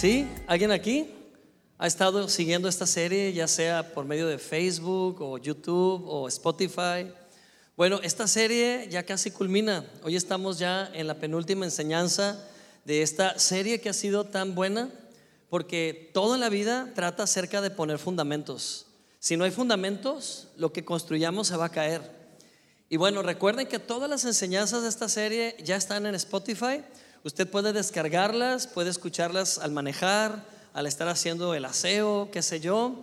¿Sí? ¿Alguien aquí ha estado siguiendo esta serie, ya sea por medio de Facebook o YouTube o Spotify? Bueno, esta serie ya casi culmina. Hoy estamos ya en la penúltima enseñanza de esta serie que ha sido tan buena, porque toda la vida trata acerca de poner fundamentos. Si no hay fundamentos, lo que construyamos se va a caer. Y bueno, recuerden que todas las enseñanzas de esta serie ya están en Spotify. Usted puede descargarlas, puede escucharlas al manejar, al estar haciendo el aseo, qué sé yo,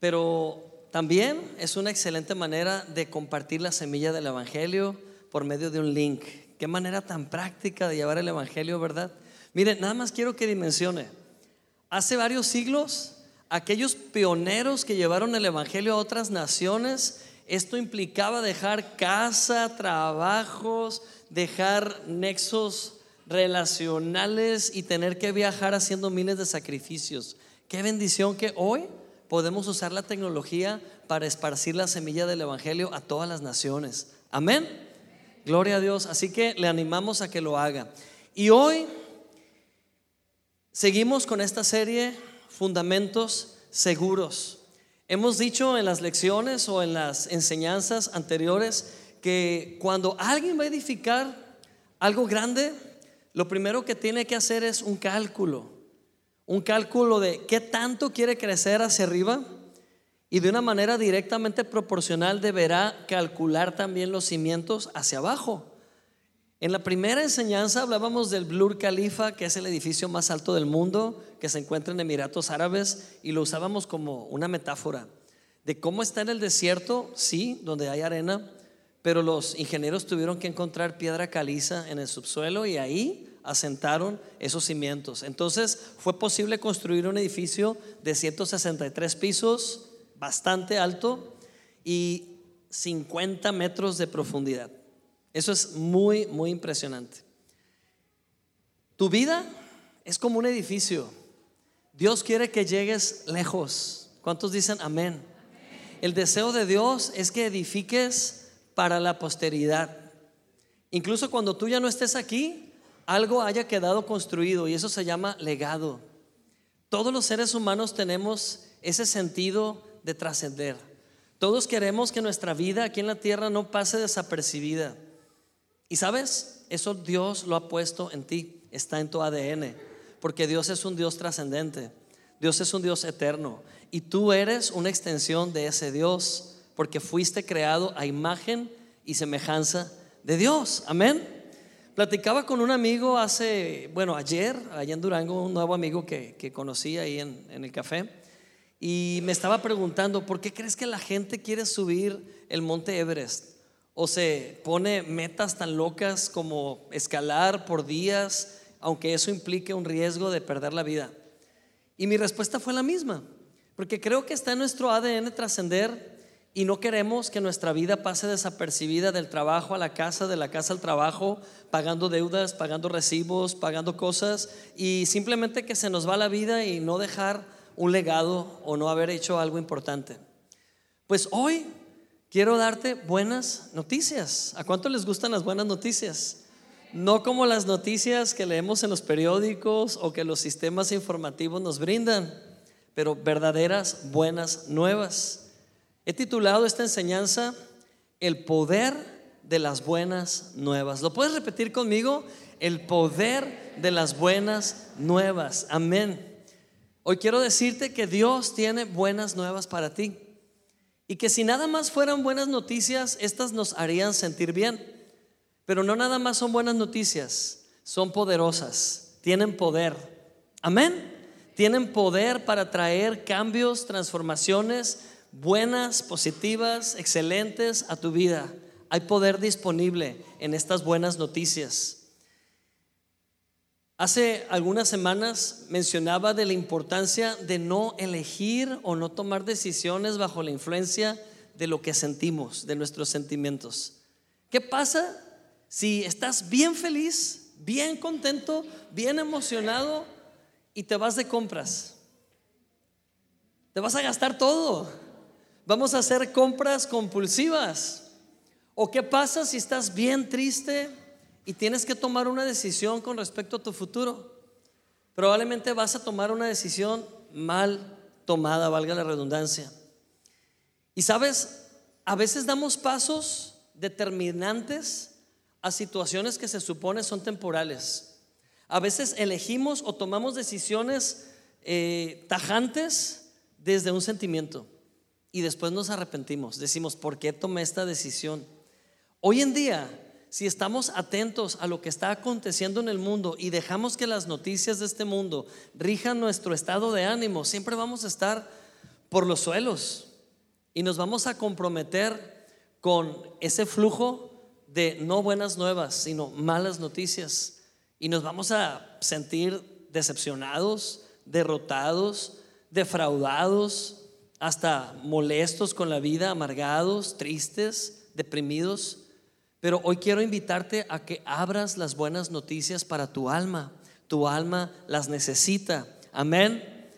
pero también es una excelente manera de compartir la semilla del Evangelio por medio de un link. Qué manera tan práctica de llevar el Evangelio, ¿verdad? Miren, nada más quiero que dimensione. Hace varios siglos, aquellos pioneros que llevaron el Evangelio a otras naciones, esto implicaba dejar casa, trabajos, dejar nexos relacionales y tener que viajar haciendo miles de sacrificios. Qué bendición que hoy podemos usar la tecnología para esparcir la semilla del Evangelio a todas las naciones. Amén. Gloria a Dios. Así que le animamos a que lo haga. Y hoy seguimos con esta serie, Fundamentos Seguros. Hemos dicho en las lecciones o en las enseñanzas anteriores que cuando alguien va a edificar algo grande, lo primero que tiene que hacer es un cálculo, un cálculo de qué tanto quiere crecer hacia arriba y de una manera directamente proporcional deberá calcular también los cimientos hacia abajo. En la primera enseñanza hablábamos del Blur Khalifa, que es el edificio más alto del mundo, que se encuentra en Emiratos Árabes, y lo usábamos como una metáfora de cómo está en el desierto, sí, donde hay arena, pero los ingenieros tuvieron que encontrar piedra caliza en el subsuelo y ahí asentaron esos cimientos. Entonces fue posible construir un edificio de 163 pisos, bastante alto y 50 metros de profundidad. Eso es muy, muy impresionante. Tu vida es como un edificio. Dios quiere que llegues lejos. ¿Cuántos dicen amén? El deseo de Dios es que edifiques para la posteridad. Incluso cuando tú ya no estés aquí, algo haya quedado construido y eso se llama legado. Todos los seres humanos tenemos ese sentido de trascender. Todos queremos que nuestra vida aquí en la tierra no pase desapercibida. Y sabes, eso Dios lo ha puesto en ti, está en tu ADN, porque Dios es un Dios trascendente, Dios es un Dios eterno y tú eres una extensión de ese Dios porque fuiste creado a imagen y semejanza de Dios. Amén. Platicaba con un amigo hace, bueno, ayer, allá en Durango, un nuevo amigo que, conocí ahí en, en el café, y me estaba preguntando, ¿por qué crees que la gente quiere subir el monte Everest? O se pone metas tan locas como escalar por días, aunque eso implique un riesgo de perder la vida. Y mi respuesta fue la misma, porque creo que está en nuestro ADN trascender y no queremos que nuestra vida pase desapercibida del trabajo a la casa, de la casa al trabajo, pagando deudas, pagando recibos, pagando cosas y simplemente que se nos va la vida y no dejar un legado o no haber hecho algo importante. Pues hoy quiero darte buenas noticias. ¿A cuánto les gustan las buenas noticias? No como las noticias que leemos en los periódicos o que los sistemas informativos nos brindan, pero verdaderas buenas nuevas. He titulado esta enseñanza El poder de las buenas nuevas. ¿Lo puedes repetir conmigo? El poder de las buenas nuevas. Amén. Hoy quiero decirte que Dios tiene buenas nuevas para ti. Y que si nada más fueran buenas noticias, estas nos harían sentir bien. Pero no nada más son buenas noticias, son poderosas, tienen poder. Amén. Tienen poder para traer cambios, transformaciones, buenas, positivas, excelentes a tu vida. Hay poder disponible en estas buenas noticias. Hace algunas semanas mencionaba de la importancia de no elegir o no tomar decisiones bajo la influencia de lo que sentimos, de nuestros sentimientos. ¿Qué pasa si estás bien feliz, bien contento, bien emocionado y te vas de compras? Te vas a gastar todo. Vamos a hacer compras compulsivas. ¿O qué pasa si estás bien triste y tienes que tomar una decisión con respecto a tu futuro? probablemente vas a tomar una decisión mal tomada, valga la redundancia. Y sabes, a veces damos pasos determinantes a situaciones que se supone son temporales. A veces elegimos o tomamos decisiones eh, tajantes desde un sentimiento y después nos arrepentimos. Decimos, ¿por qué tomé esta decisión? Hoy en día, si estamos atentos a lo que está aconteciendo en el mundo y dejamos que las noticias de este mundo rijan nuestro estado de ánimo, siempre vamos a estar por los suelos y nos vamos a comprometer con ese flujo de no buenas nuevas, sino malas noticias. Y nos vamos a sentir decepcionados, derrotados, defraudados, hasta molestos con la vida, amargados, tristes, deprimidos. Pero hoy quiero invitarte a que abras las buenas noticias para tu alma. Tu alma las necesita. Amén.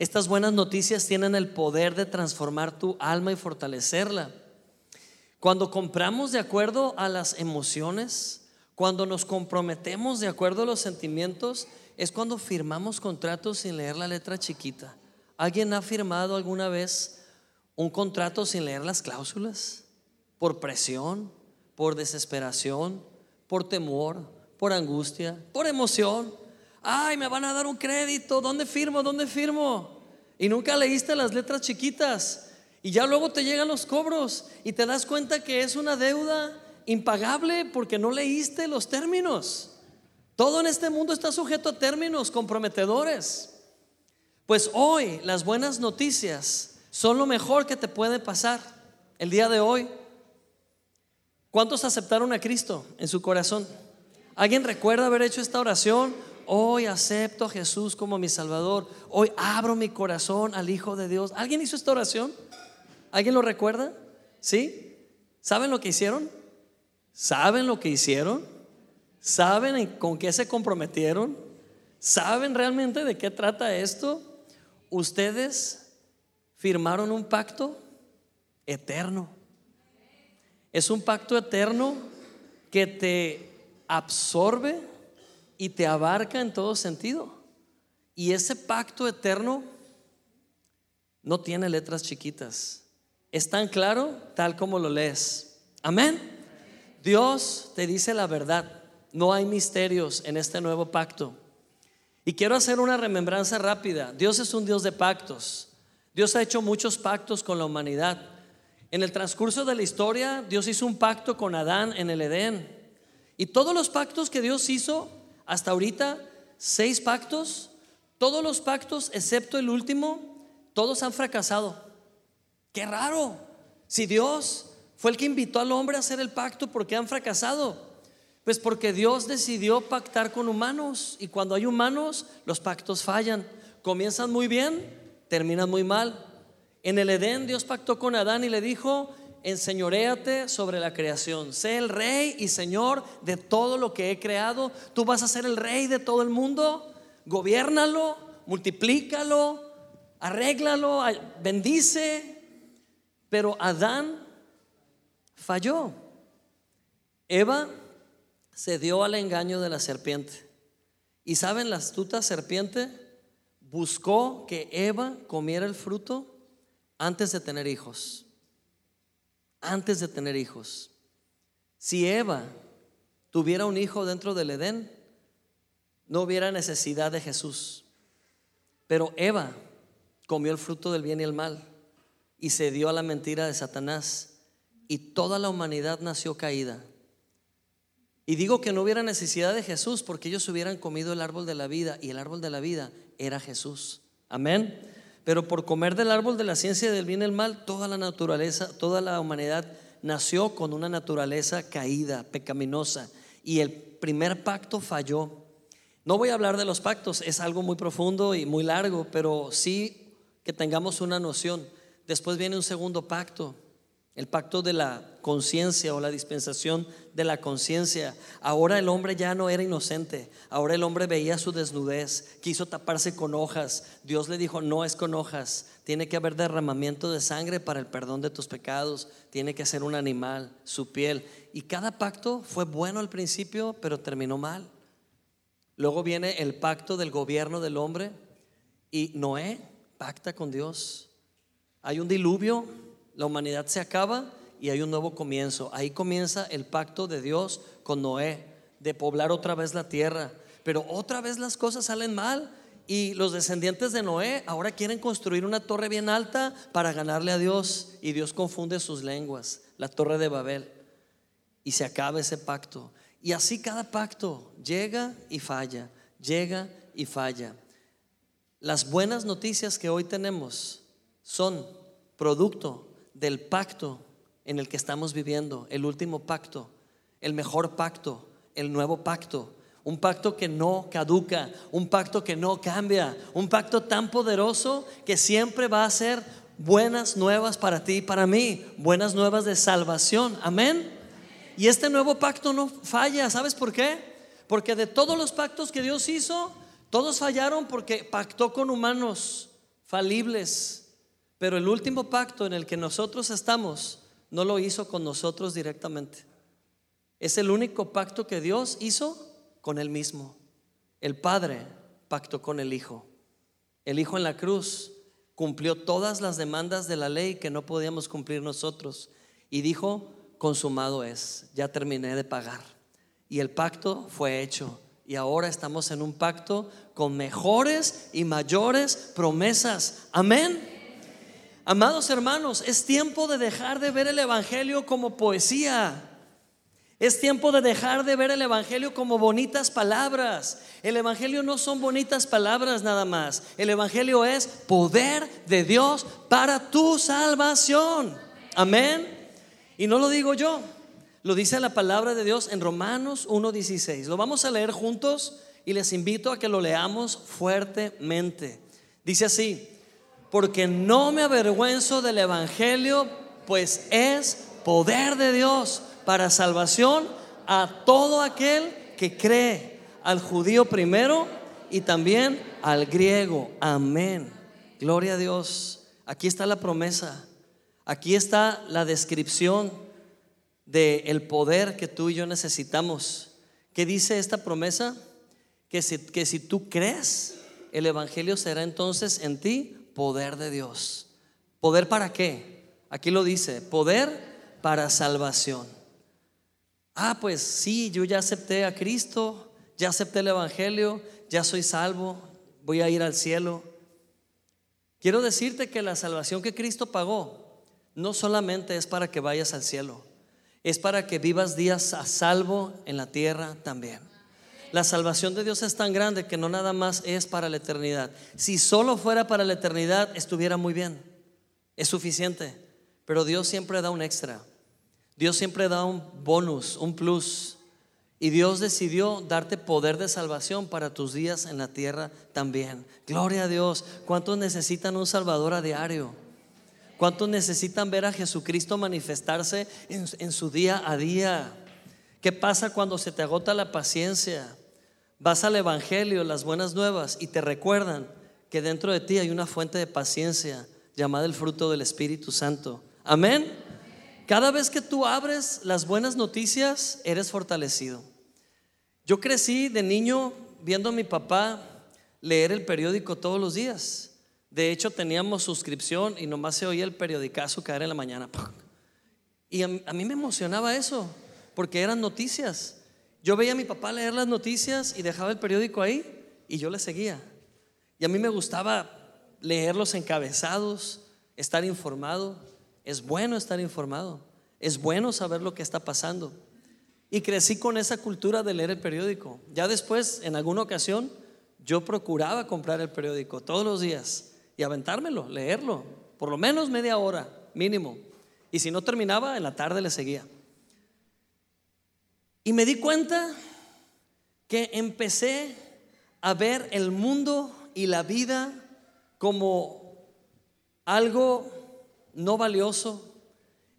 Estas buenas noticias tienen el poder de transformar tu alma y fortalecerla. Cuando compramos de acuerdo a las emociones, cuando nos comprometemos de acuerdo a los sentimientos, es cuando firmamos contratos sin leer la letra chiquita. ¿Alguien ha firmado alguna vez un contrato sin leer las cláusulas? Por presión, por desesperación, por temor, por angustia, por emoción. Ay, me van a dar un crédito, ¿dónde firmo? ¿Dónde firmo? Y nunca leíste las letras chiquitas. Y ya luego te llegan los cobros y te das cuenta que es una deuda impagable porque no leíste los términos. Todo en este mundo está sujeto a términos comprometedores. Pues hoy las buenas noticias son lo mejor que te puede pasar el día de hoy. ¿Cuántos aceptaron a Cristo en su corazón? ¿Alguien recuerda haber hecho esta oración? Hoy acepto a Jesús como mi Salvador. Hoy abro mi corazón al Hijo de Dios. ¿Alguien hizo esta oración? ¿Alguien lo recuerda? ¿Sí? ¿Saben lo que hicieron? ¿Saben lo que hicieron? ¿Saben con qué se comprometieron? ¿Saben realmente de qué trata esto? Ustedes firmaron un pacto eterno. Es un pacto eterno que te absorbe y te abarca en todo sentido. Y ese pacto eterno no tiene letras chiquitas. Es tan claro tal como lo lees. Amén. Dios te dice la verdad. No hay misterios en este nuevo pacto. Y quiero hacer una remembranza rápida. Dios es un Dios de pactos. Dios ha hecho muchos pactos con la humanidad. En el transcurso de la historia, Dios hizo un pacto con Adán en el Edén. Y todos los pactos que Dios hizo hasta ahorita, seis pactos, todos los pactos excepto el último, todos han fracasado. Qué raro. Si Dios fue el que invitó al hombre a hacer el pacto, ¿por qué han fracasado? Pues porque Dios decidió pactar con humanos y cuando hay humanos los pactos fallan. Comienzan muy bien, terminan muy mal. En el Edén Dios pactó con Adán y le dijo, enseñoréate sobre la creación, sé el rey y señor de todo lo que he creado. Tú vas a ser el rey de todo el mundo, gobiernalo, multiplícalo, arréglalo, bendice. Pero Adán falló. Eva se dio al engaño de la serpiente. Y saben, la astuta serpiente buscó que Eva comiera el fruto antes de tener hijos. Antes de tener hijos. Si Eva tuviera un hijo dentro del Edén, no hubiera necesidad de Jesús. Pero Eva comió el fruto del bien y el mal y se dio a la mentira de Satanás. Y toda la humanidad nació caída. Y digo que no hubiera necesidad de Jesús porque ellos hubieran comido el árbol de la vida y el árbol de la vida era Jesús. Amén. Pero por comer del árbol de la ciencia del bien y el mal, toda la naturaleza, toda la humanidad nació con una naturaleza caída, pecaminosa. Y el primer pacto falló. No voy a hablar de los pactos, es algo muy profundo y muy largo, pero sí que tengamos una noción. Después viene un segundo pacto el pacto de la conciencia o la dispensación de la conciencia. Ahora el hombre ya no era inocente, ahora el hombre veía su desnudez, quiso taparse con hojas. Dios le dijo, no es con hojas, tiene que haber derramamiento de sangre para el perdón de tus pecados, tiene que ser un animal, su piel. Y cada pacto fue bueno al principio, pero terminó mal. Luego viene el pacto del gobierno del hombre y Noé pacta con Dios. Hay un diluvio, la humanidad se acaba y hay un nuevo comienzo. Ahí comienza el pacto de Dios con Noé, de poblar otra vez la tierra. Pero otra vez las cosas salen mal y los descendientes de Noé ahora quieren construir una torre bien alta para ganarle a Dios y Dios confunde sus lenguas, la torre de Babel. Y se acaba ese pacto. Y así cada pacto llega y falla, llega y falla. Las buenas noticias que hoy tenemos son producto del pacto en el que estamos viviendo, el último pacto, el mejor pacto, el nuevo pacto un pacto que no caduca, un pacto que no cambia, un pacto tan poderoso que siempre va a ser buenas nuevas para ti y para mí, buenas nuevas de salvación. Amén. Y este nuevo pacto no falla, ¿sabes por qué? Porque de todos los pactos que Dios hizo, todos fallaron porque pactó con humanos falibles. Pero el último pacto en el que nosotros estamos no lo hizo con nosotros directamente. Es el único pacto que Dios hizo con Él mismo. El Padre pactó con el Hijo. El Hijo en la cruz cumplió todas las demandas de la ley que no podíamos cumplir nosotros y dijo, consumado es, ya terminé de pagar. Y el pacto fue hecho y ahora estamos en un pacto con mejores y mayores promesas. Amén. Amados hermanos, es tiempo de dejar de ver el Evangelio como poesía. Es tiempo de dejar de ver el Evangelio como bonitas palabras. El Evangelio no son bonitas palabras nada más. El Evangelio es poder de Dios para tu salvación. Amén. Y no lo digo yo, lo dice la palabra de Dios en Romanos 1.16. Lo vamos a leer juntos y les invito a que lo leamos fuertemente. Dice así, porque no me avergüenzo del Evangelio, pues es poder de Dios para salvación a todo aquel que cree, al judío primero y también al griego. Amén. Gloria a Dios. Aquí está la promesa. Aquí está la descripción del el poder que tú y yo necesitamos. ¿Qué dice esta promesa? Que si, que si tú crees, el Evangelio será entonces en ti poder de Dios. ¿Poder para qué? Aquí lo dice, poder para salvación. Ah, pues sí, yo ya acepté a Cristo, ya acepté el Evangelio, ya soy salvo, voy a ir al cielo. Quiero decirte que la salvación que Cristo pagó no solamente es para que vayas al cielo, es para que vivas días a salvo en la tierra también. La salvación de Dios es tan grande que no nada más es para la eternidad. Si solo fuera para la eternidad, estuviera muy bien. Es suficiente. Pero Dios siempre da un extra. Dios siempre da un bonus, un plus. Y Dios decidió darte poder de salvación para tus días en la tierra también. Gloria a Dios. ¿Cuántos necesitan un Salvador a diario? ¿Cuántos necesitan ver a Jesucristo manifestarse en, en, su día a día? ¿Qué pasa cuando se te agota la paciencia? Vas al Evangelio, las buenas nuevas, y te recuerdan que dentro de ti hay una fuente de paciencia llamada el fruto del Espíritu Santo. Amén. Cada vez que tú abres las buenas noticias, eres fortalecido. Yo crecí de niño viendo a mi papá leer el periódico todos los días. De hecho, teníamos suscripción y nomás se oía el periodicazo caer en la mañana. Y a mí me emocionaba eso, porque eran noticias. Yo veía a mi papá leer las noticias y dejaba el periódico ahí y yo le seguía. Y a mí me gustaba leer los encabezados, estar informado. Es bueno estar informado, es bueno saber lo que está pasando. Y crecí con esa cultura de leer el periódico. Ya después, en alguna ocasión, yo procuraba comprar el periódico todos los días y aventármelo, leerlo, por lo menos media hora mínimo. Y si no terminaba, en la tarde le seguía. Y me di cuenta que empecé a ver el mundo y la vida como algo no valioso.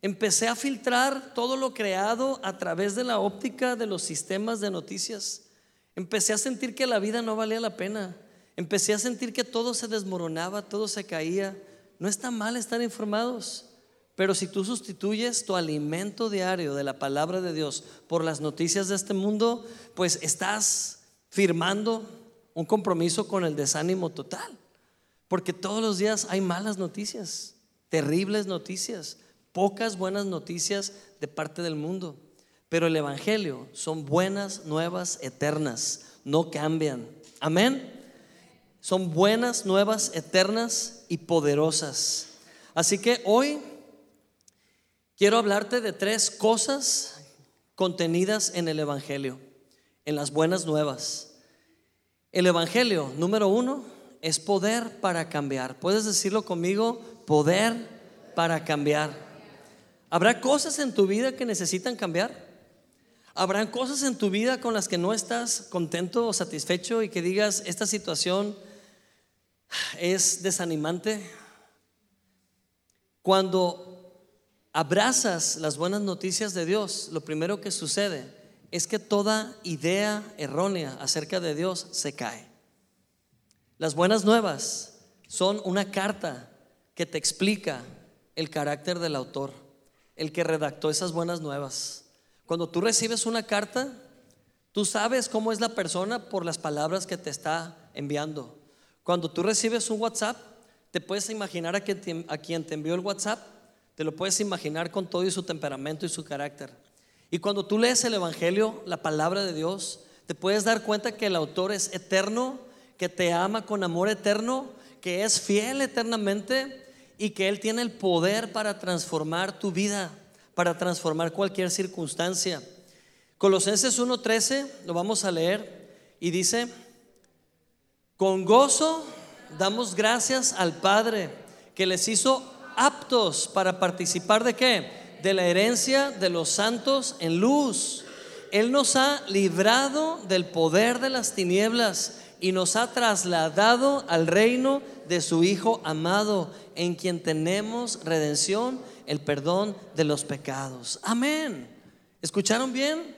Empecé a filtrar todo lo creado a través de la óptica de los sistemas de noticias. Empecé a sentir que la vida no valía la pena. Empecé a sentir que todo se desmoronaba, todo se caía. No está mal estar informados, pero si tú sustituyes tu alimento diario de la palabra de Dios por las noticias de este mundo, pues estás firmando un compromiso con el desánimo total. Porque todos los días hay malas noticias, terribles noticias, pocas buenas noticias de parte del mundo. Pero el Evangelio son buenas nuevas eternas, no cambian. Amén. Son buenas nuevas eternas y poderosas. Así que hoy quiero hablarte de tres cosas contenidas en el Evangelio, en las buenas nuevas. El Evangelio, número uno, es poder para cambiar. ¿Puedes decirlo conmigo? Poder para cambiar. ¿Habrá cosas en tu vida que necesitan cambiar? ¿Habrán cosas en tu vida con las que no estás contento o satisfecho y que digas, esta situación es desanimante? Cuando abrazas las buenas noticias de Dios, lo primero que sucede es que toda idea errónea acerca de Dios se cae. Las buenas nuevas son una carta que te explica el carácter del autor, el que redactó esas buenas nuevas. Cuando tú recibes una carta, tú sabes cómo es la persona por las palabras que te está enviando. Cuando tú recibes un WhatsApp, te puedes imaginar a quien, quien te envió el WhatsApp, te lo puedes imaginar con todo y su temperamento y su carácter. Y cuando tú lees el Evangelio, la palabra de Dios, te puedes dar cuenta que el autor es eterno, que te ama con amor eterno, que es fiel eternamente y que Él tiene el poder para transformar tu vida para transformar cualquier circunstancia. Colosenses 1:13 lo vamos a leer y dice, con gozo damos gracias al Padre que les hizo aptos para participar de qué? De la herencia de los santos en luz. Él nos ha librado del poder de las tinieblas y nos ha trasladado al reino de su Hijo amado, en quien tenemos redención el perdón de los pecados. Amén. ¿Escucharon bien?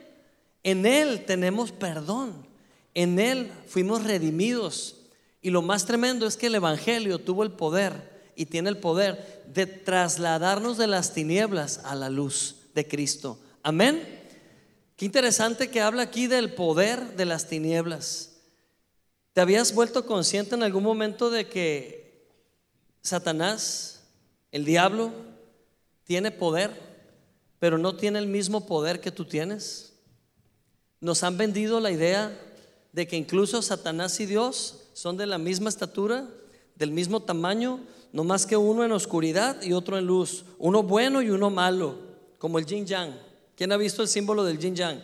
En Él tenemos perdón. En Él fuimos redimidos. Y lo más tremendo es que el Evangelio tuvo el poder y tiene el poder de trasladarnos de las tinieblas a la luz de Cristo. Amén. Qué interesante que habla aquí del poder de las tinieblas. ¿Te habías vuelto consciente en algún momento de que Satanás, el diablo, tiene poder, pero no tiene el mismo poder que tú tienes. Nos han vendido la idea de que incluso Satanás y Dios son de la misma estatura, del mismo tamaño, no más que uno en oscuridad y otro en luz, uno bueno y uno malo, como el yin yang. ¿Quién ha visto el símbolo del yin yang?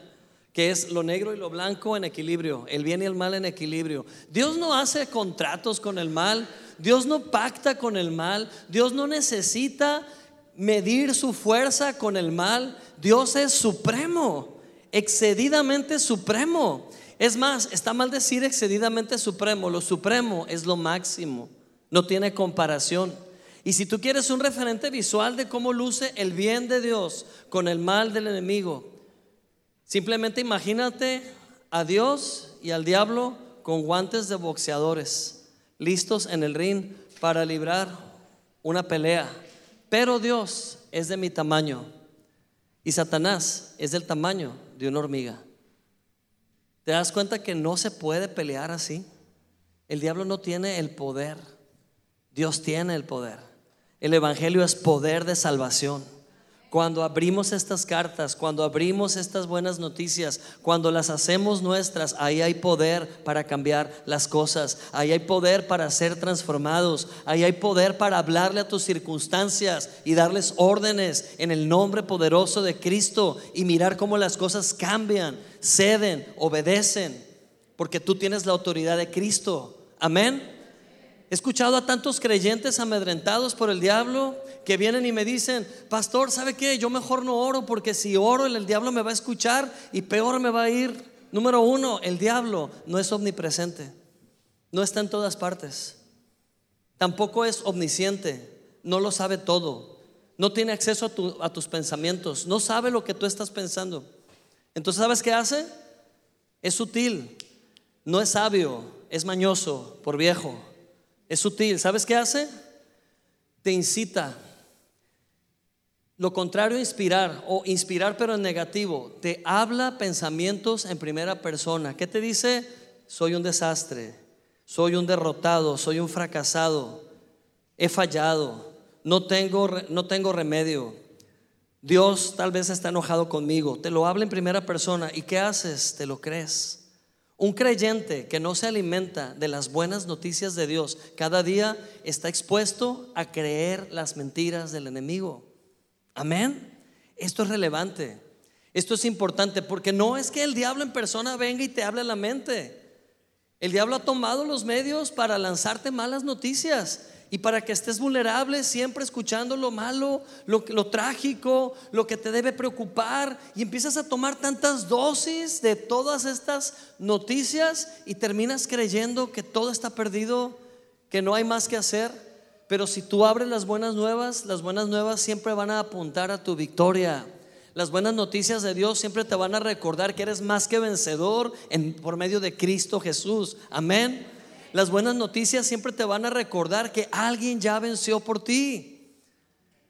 Que es lo negro y lo blanco en equilibrio, el bien y el mal en equilibrio. Dios no hace contratos con el mal, Dios no pacta con el mal, Dios no necesita medir su fuerza con el mal. Dios es supremo, excedidamente supremo. Es más, está mal decir excedidamente supremo. Lo supremo es lo máximo, no tiene comparación. Y si tú quieres un referente visual de cómo luce el bien de Dios con el mal del enemigo, simplemente imagínate a Dios y al diablo con guantes de boxeadores, listos en el ring para librar una pelea. Pero Dios es de mi tamaño y Satanás es del tamaño de una hormiga. ¿Te das cuenta que no se puede pelear así? El diablo no tiene el poder. Dios tiene el poder. El Evangelio es poder de salvación. Cuando abrimos estas cartas, cuando abrimos estas buenas noticias, cuando las hacemos nuestras, ahí hay poder para cambiar las cosas, ahí hay poder para ser transformados, ahí hay poder para hablarle a tus circunstancias y darles órdenes en el nombre poderoso de Cristo y mirar cómo las cosas cambian, ceden, obedecen, porque tú tienes la autoridad de Cristo. Amén. He escuchado a tantos creyentes amedrentados por el diablo que vienen y me dicen, pastor, ¿sabe qué? Yo mejor no oro porque si oro el diablo me va a escuchar y peor me va a ir. Número uno, el diablo no es omnipresente, no está en todas partes. Tampoco es omnisciente, no lo sabe todo, no tiene acceso a, a tus pensamientos, no sabe lo que tú estás pensando. Entonces, ¿sabes qué hace? Es sutil, no es sabio, es mañoso por viejo. Es sutil. ¿Sabes qué hace? Te incita. Lo contrario a inspirar o inspirar pero en negativo. Te habla pensamientos en primera persona. ¿Qué te dice? soy un desastre, soy un derrotado, soy un fracasado, he fallado, no tengo, no tengo remedio. Dios tal vez está enojado conmigo. Te lo habla en primera persona. ¿Y qué haces? ¿Te lo crees? Un creyente que no se alimenta de las buenas noticias de Dios cada día está expuesto a creer las mentiras del enemigo. Amén. Esto es relevante. Esto es importante porque no es que el diablo en persona venga y te hable a la mente. El diablo ha tomado los medios para lanzarte malas noticias y para que estés vulnerable siempre escuchando lo malo, lo, trágico, lo que te debe preocupar y empiezas a tomar tantas dosis de todas estas noticias y terminas creyendo que todo está perdido, que no hay más que hacer. Pero si tú abres las buenas nuevas, las buenas nuevas siempre van a apuntar a tu victoria. Las buenas noticias de Dios siempre te van a recordar que eres más que vencedor en, por medio de Cristo Jesús. Amén. Las buenas noticias siempre te van a recordar que alguien ya venció por ti.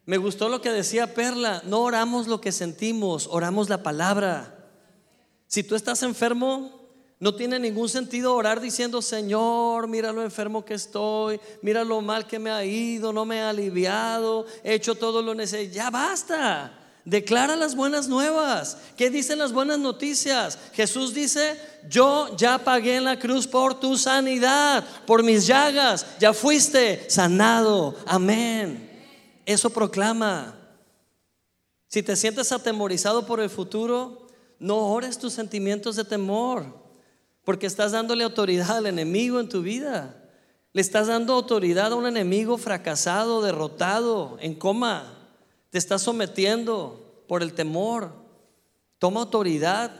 Me gustó lo que decía Perla, no oramos lo que sentimos, oramos la palabra. Si tú estás enfermo, no tiene ningún sentido orar diciendo, Señor, mira lo enfermo que estoy, mira lo mal que me ha ido, no me ha aliviado, he hecho todo lo necesario. Ya basta. Declara las buenas nuevas. ¿Qué dicen las buenas noticias? Jesús dice, yo ya pagué en la cruz por tu sanidad, por mis llagas, ya fuiste sanado. Amén. Eso proclama. Si te sientes atemorizado por el futuro, no ores tus sentimientos de temor, porque estás dándole autoridad al enemigo en tu vida. Le estás dando autoridad a un enemigo fracasado, derrotado, en coma. Te estás sometiendo por el temor. Toma autoridad,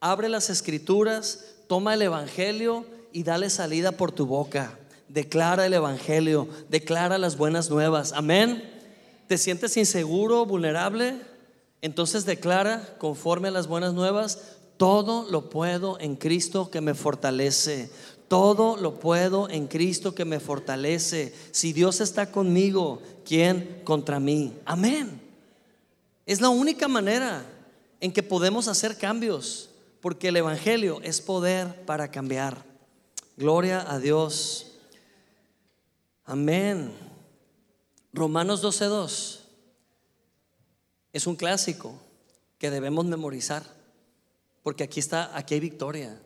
abre las escrituras, toma el Evangelio y dale salida por tu boca. Declara el Evangelio, declara las buenas nuevas. Amén. ¿Te sientes inseguro, vulnerable? Entonces declara conforme a las buenas nuevas, todo lo puedo en Cristo que me fortalece. Todo lo puedo en Cristo que me fortalece. Si Dios está conmigo, ¿quién contra mí? Amén. Es la única manera en que podemos hacer cambios, porque el Evangelio es poder para cambiar. Gloria a Dios. Amén. Romanos 12.2 es un clásico que debemos memorizar, porque aquí está, aquí hay victoria.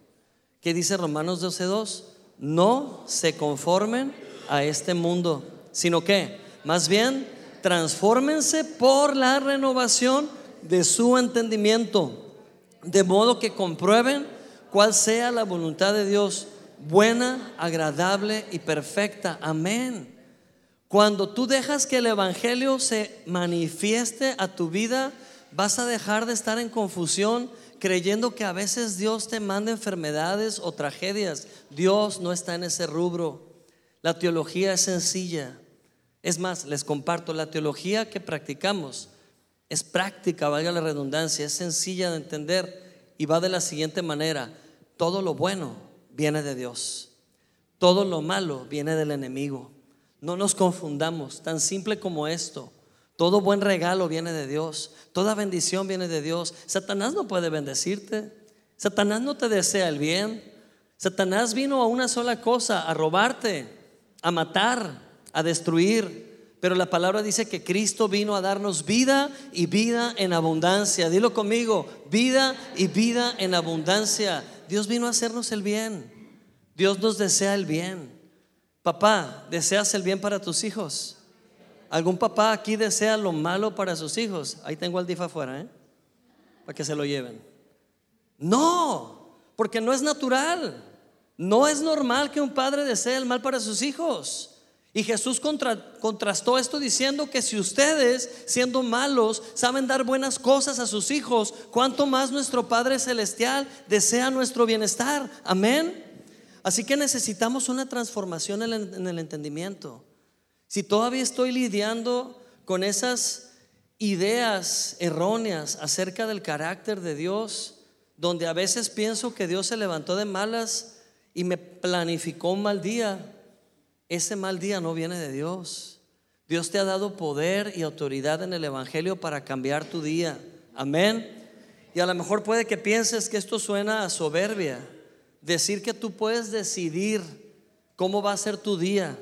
¿Qué dice Romanos 12:2? No se conformen a este mundo, sino que, más bien, transfórmense por la renovación de su entendimiento, de modo que comprueben cuál sea la voluntad de Dios, buena, agradable y perfecta. Amén. Cuando tú dejas que el Evangelio se manifieste a tu vida, vas a dejar de estar en confusión creyendo que a veces Dios te manda enfermedades o tragedias. Dios no está en ese rubro. La teología es sencilla. Es más, les comparto, la teología que practicamos es práctica, valga la redundancia, es sencilla de entender y va de la siguiente manera. Todo lo bueno viene de Dios. Todo lo malo viene del enemigo. No nos confundamos, tan simple como esto. Todo buen regalo viene de Dios. Toda bendición viene de Dios. Satanás no puede bendecirte. Satanás no te desea el bien. Satanás vino a una sola cosa, a robarte, a matar, a destruir. Pero la palabra dice que Cristo vino a darnos vida y vida en abundancia. Dilo conmigo, vida y vida en abundancia. Dios vino a hacernos el bien. Dios nos desea el bien. Papá, ¿deseas el bien para tus hijos? ¿Algún papá aquí desea lo malo para sus hijos? Ahí tengo al DIF afuera, ¿eh? Para que se lo lleven. No, porque no es natural. No es normal que un padre desee el mal para sus hijos. Y Jesús contrastó esto diciendo que si ustedes, siendo malos, saben dar buenas cosas a sus hijos, ¿cuánto más nuestro Padre Celestial desea nuestro bienestar? Amén. Así que necesitamos una transformación en el entendimiento. Si todavía estoy lidiando con esas ideas erróneas acerca del carácter de Dios, donde a veces pienso que Dios se levantó de malas y me planificó un mal día, ese mal día no viene de Dios. Dios te ha dado poder y autoridad en el Evangelio para cambiar tu día. Amén. Y a lo mejor puede que pienses que esto suena a soberbia. decir que tú puedes decidir cómo va a ser tu día,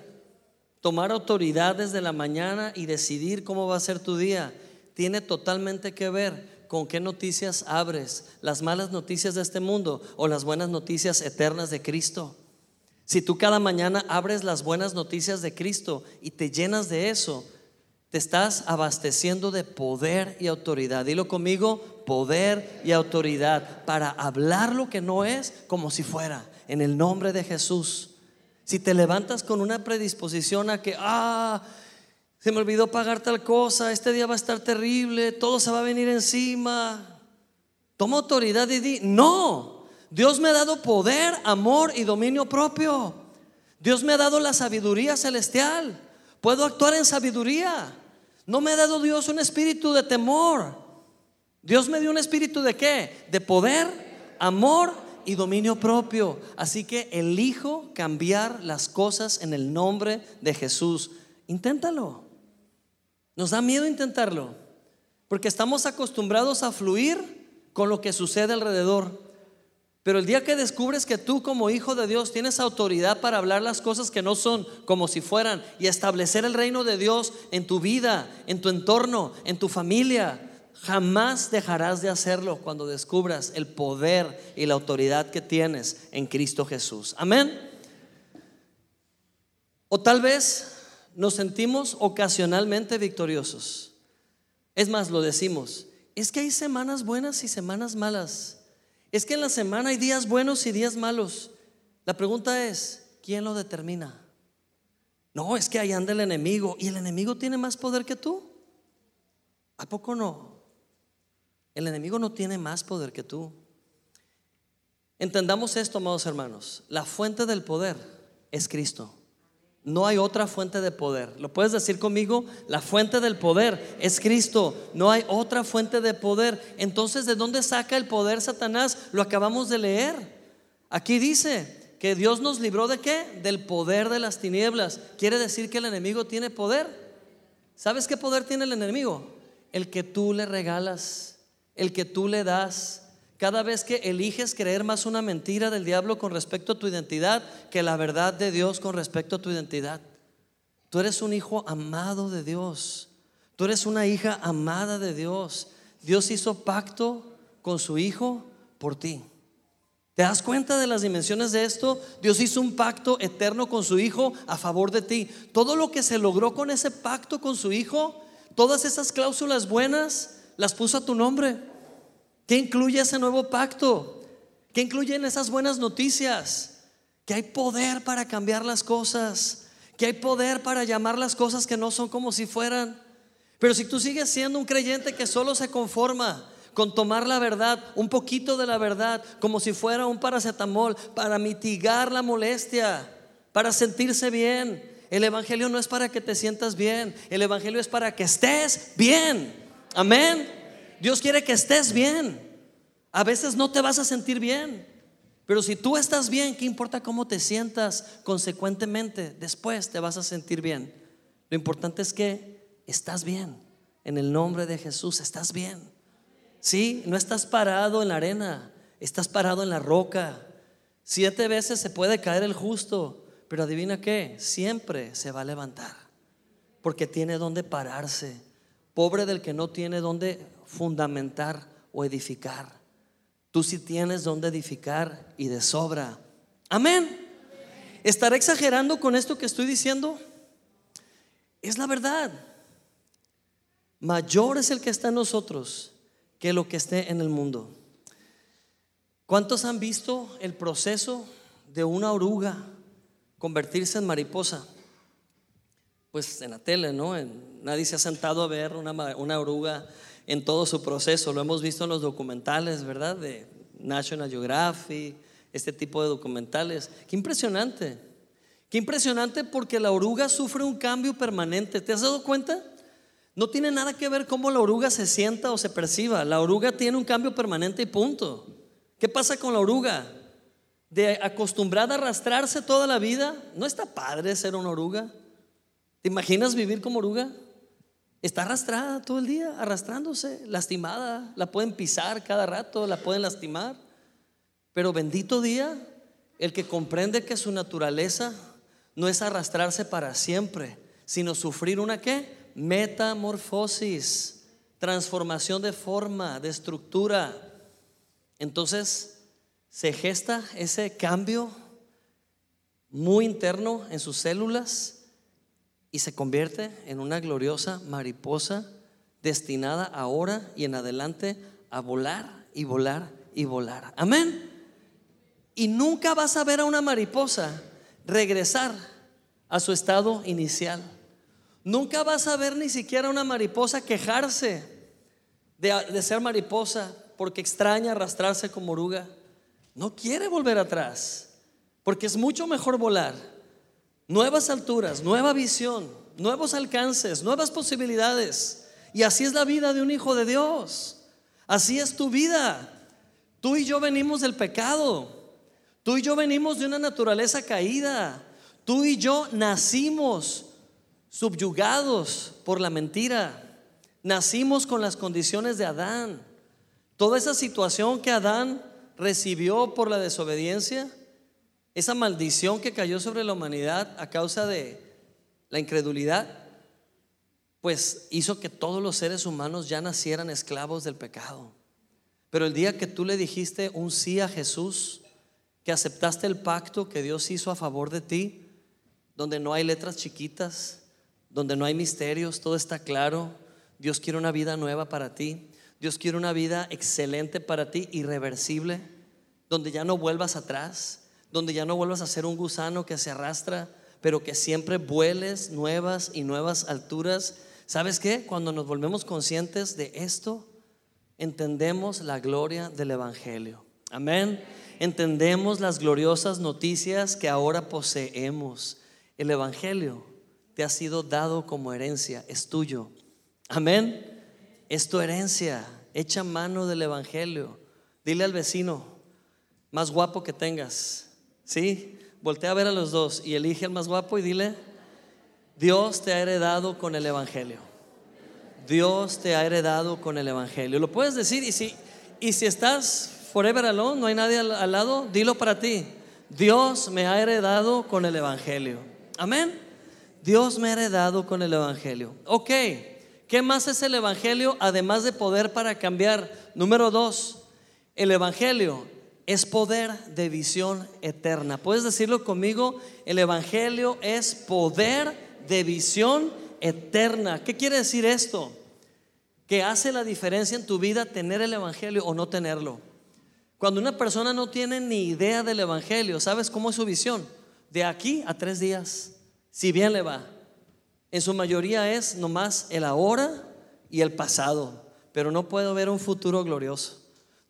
tomar autoridad desde la mañana y decidir cómo va a ser tu día, tiene totalmente que ver con qué noticias abres, las malas noticias de este mundo o las buenas noticias eternas de Cristo. Si tú cada mañana abres las buenas noticias de Cristo y te llenas de eso, te estás abasteciendo de poder y autoridad. Dilo conmigo, poder y autoridad para hablar lo que no es como si fuera, en el nombre de Jesús. Si te levantas con una predisposición a que, ah, se me olvidó pagar tal cosa, este día va a estar terrible, todo se va a venir encima. Toma autoridad y di, no, Dios me ha dado poder, amor y dominio propio. Dios me ha dado la sabiduría celestial. Puedo actuar en sabiduría. No me ha dado Dios un espíritu de temor. Dios me dio un espíritu de qué? De poder, amor y dominio propio. Así que elijo cambiar las cosas en el nombre de Jesús. Inténtalo. Nos da miedo intentarlo. Porque estamos acostumbrados a fluir con lo que sucede alrededor. Pero el día que descubres que tú como hijo de Dios tienes autoridad para hablar las cosas que no son como si fueran y establecer el reino de Dios en tu vida, en tu entorno, en tu familia, jamás dejarás de hacerlo cuando descubras el poder y la autoridad que tienes en Cristo Jesús. Amén. O tal vez nos sentimos ocasionalmente victoriosos. Es más, lo decimos, es que hay semanas buenas y semanas malas. Es que en la semana hay días buenos y días malos. La pregunta es, ¿quién lo determina? No, es que ahí anda el enemigo y el enemigo tiene más poder que tú. ¿A poco no? El enemigo no tiene más poder que tú. Entendamos esto, amados hermanos. La fuente del poder es Cristo. No hay otra fuente de poder. ¿Lo puedes decir conmigo? La fuente del poder es Cristo. No hay otra fuente de poder. Entonces, ¿de dónde saca el poder Satanás? Lo acabamos de leer. Aquí dice que Dios nos libró de qué? Del poder de las tinieblas. ¿Quiere decir que el enemigo tiene poder? ¿Sabes qué poder tiene el enemigo? El que tú le regalas, el que tú le das cada vez que eliges creer más una mentira del diablo con respecto a tu identidad que la verdad de Dios con respecto a tu identidad. Tú eres un hijo amado de Dios. Tú eres una hija amada de Dios. Dios hizo pacto con su hijo por ti. ¿Te das cuenta de las dimensiones de esto? Dios hizo un pacto eterno con su hijo a favor de ti. Todo lo que se logró con ese pacto con su hijo, todas esas cláusulas buenas, las puso a tu nombre. ¿Qué incluye ese nuevo pacto? ¿Qué incluyen esas buenas noticias? Que hay poder para cambiar las cosas, que hay poder para llamar las cosas que no son como si fueran. Pero si tú sigues siendo un creyente que solo se conforma con tomar la verdad, un poquito de la verdad, como si fuera un paracetamol, para mitigar la molestia, para sentirse bien. El Evangelio no es para que te sientas bien, el Evangelio es para que estés bien. Amén. Dios quiere que estés bien. A veces no te vas a sentir bien. Pero si tú estás bien, ¿qué importa cómo te sientas? Consecuentemente, después te vas a sentir bien. Lo importante es que estás bien. En el nombre de Jesús, estás bien. Sí, no estás parado en la arena, estás parado en la roca. Siete veces se puede caer el justo, pero adivina qué, siempre se va a levantar, porque tiene donde pararse. Pobre del que no tiene donde fundamentar o edificar. Tú sí tienes donde edificar y de sobra. Amén. ¿Estaré exagerando con esto que estoy diciendo? Es la verdad. Mayor es el que está en nosotros que lo que esté en el mundo. ¿Cuántos han visto el proceso de una oruga convertirse en mariposa? Pues en la tele, ¿no? nadie se ha sentado a ver una, una oruga en todo su proceso. Lo hemos visto en los documentales, ¿verdad? De National Geographic, este tipo de documentales. Qué impresionante. Qué impresionante porque la oruga sufre un cambio permanente. ¿Te has dado cuenta? No tiene nada que ver cómo la oruga se sienta o se perciba. La oruga tiene un cambio permanente y punto. ¿Qué pasa con la oruga? De acostumbrada a arrastrarse toda la vida, ¿no está padre ser una oruga? ¿Te imaginas vivir como oruga? Está arrastrada todo el día, arrastrándose, lastimada. La pueden pisar cada rato, la pueden lastimar. Pero bendito día el que comprende que su naturaleza no es arrastrarse para siempre, sino sufrir una qué? Metamorfosis, transformación de forma, de estructura. Entonces se gesta ese cambio muy interno en sus células y se convierte en una gloriosa mariposa destinada ahora y en adelante a volar y volar y volar. Amén. Y nunca vas a ver a una mariposa regresar a su estado inicial. Nunca vas a ver ni siquiera una mariposa quejarse de, de, ser mariposa porque extraña arrastrarse como oruga. No quiere volver atrás porque es mucho mejor volar. Nuevas alturas, nueva visión, nuevos alcances, nuevas posibilidades. Y así es la vida de un hijo de Dios. Así es tu vida. Tú y yo venimos del pecado. Tú y yo venimos de una naturaleza caída. Tú y yo nacimos subyugados por la mentira. Nacimos con las condiciones de Adán. Toda esa situación que Adán recibió por la desobediencia, esa maldición que cayó sobre la humanidad a causa de la incredulidad, pues hizo que todos los seres humanos ya nacieran esclavos del pecado. Pero el día que tú le dijiste un sí a Jesús, que aceptaste el pacto que Dios hizo a favor de ti, donde no hay letras chiquitas, donde no hay misterios, todo está claro. Dios quiere una vida nueva para ti. Dios quiere una vida excelente para ti, irreversible, donde ya no vuelvas atrás, donde ya no vuelvas a ser un gusano que se arrastra, pero que siempre vueles nuevas y nuevas alturas. ¿Sabes qué? Cuando nos volvemos conscientes de esto, entendemos la gloria del Evangelio. Amén. Entendemos las gloriosas noticias que ahora poseemos. El Evangelio te ha sido dado como herencia, es tuyo. Amén. Es tu herencia. Echa mano del Evangelio. Dile al vecino, más guapo que tengas. ¿Sí? Voltea a ver a los dos y elige al más guapo y dile, Dios te ha heredado con el Evangelio. Dios te ha heredado con el Evangelio. Lo puedes decir y si, y si estás forever alone, no hay nadie al, lado, dilo para ti. Dios me ha heredado con el Evangelio. Amén. Dios me ha heredado con el Evangelio. Ok, ¿qué más es el Evangelio además de poder para cambiar? Número dos, el Evangelio es poder de visión eterna. ¿Puedes decirlo conmigo? El Evangelio es poder de visión eterna. ¿Qué quiere decir esto? Que hace la diferencia en tu vida tener el Evangelio o no tenerlo. Cuando una persona no tiene ni idea del Evangelio, ¿sabes cómo es su visión? De aquí a tres días, si bien le va. En su mayoría es nomás el ahora y el pasado, pero no puede ver un futuro glorioso.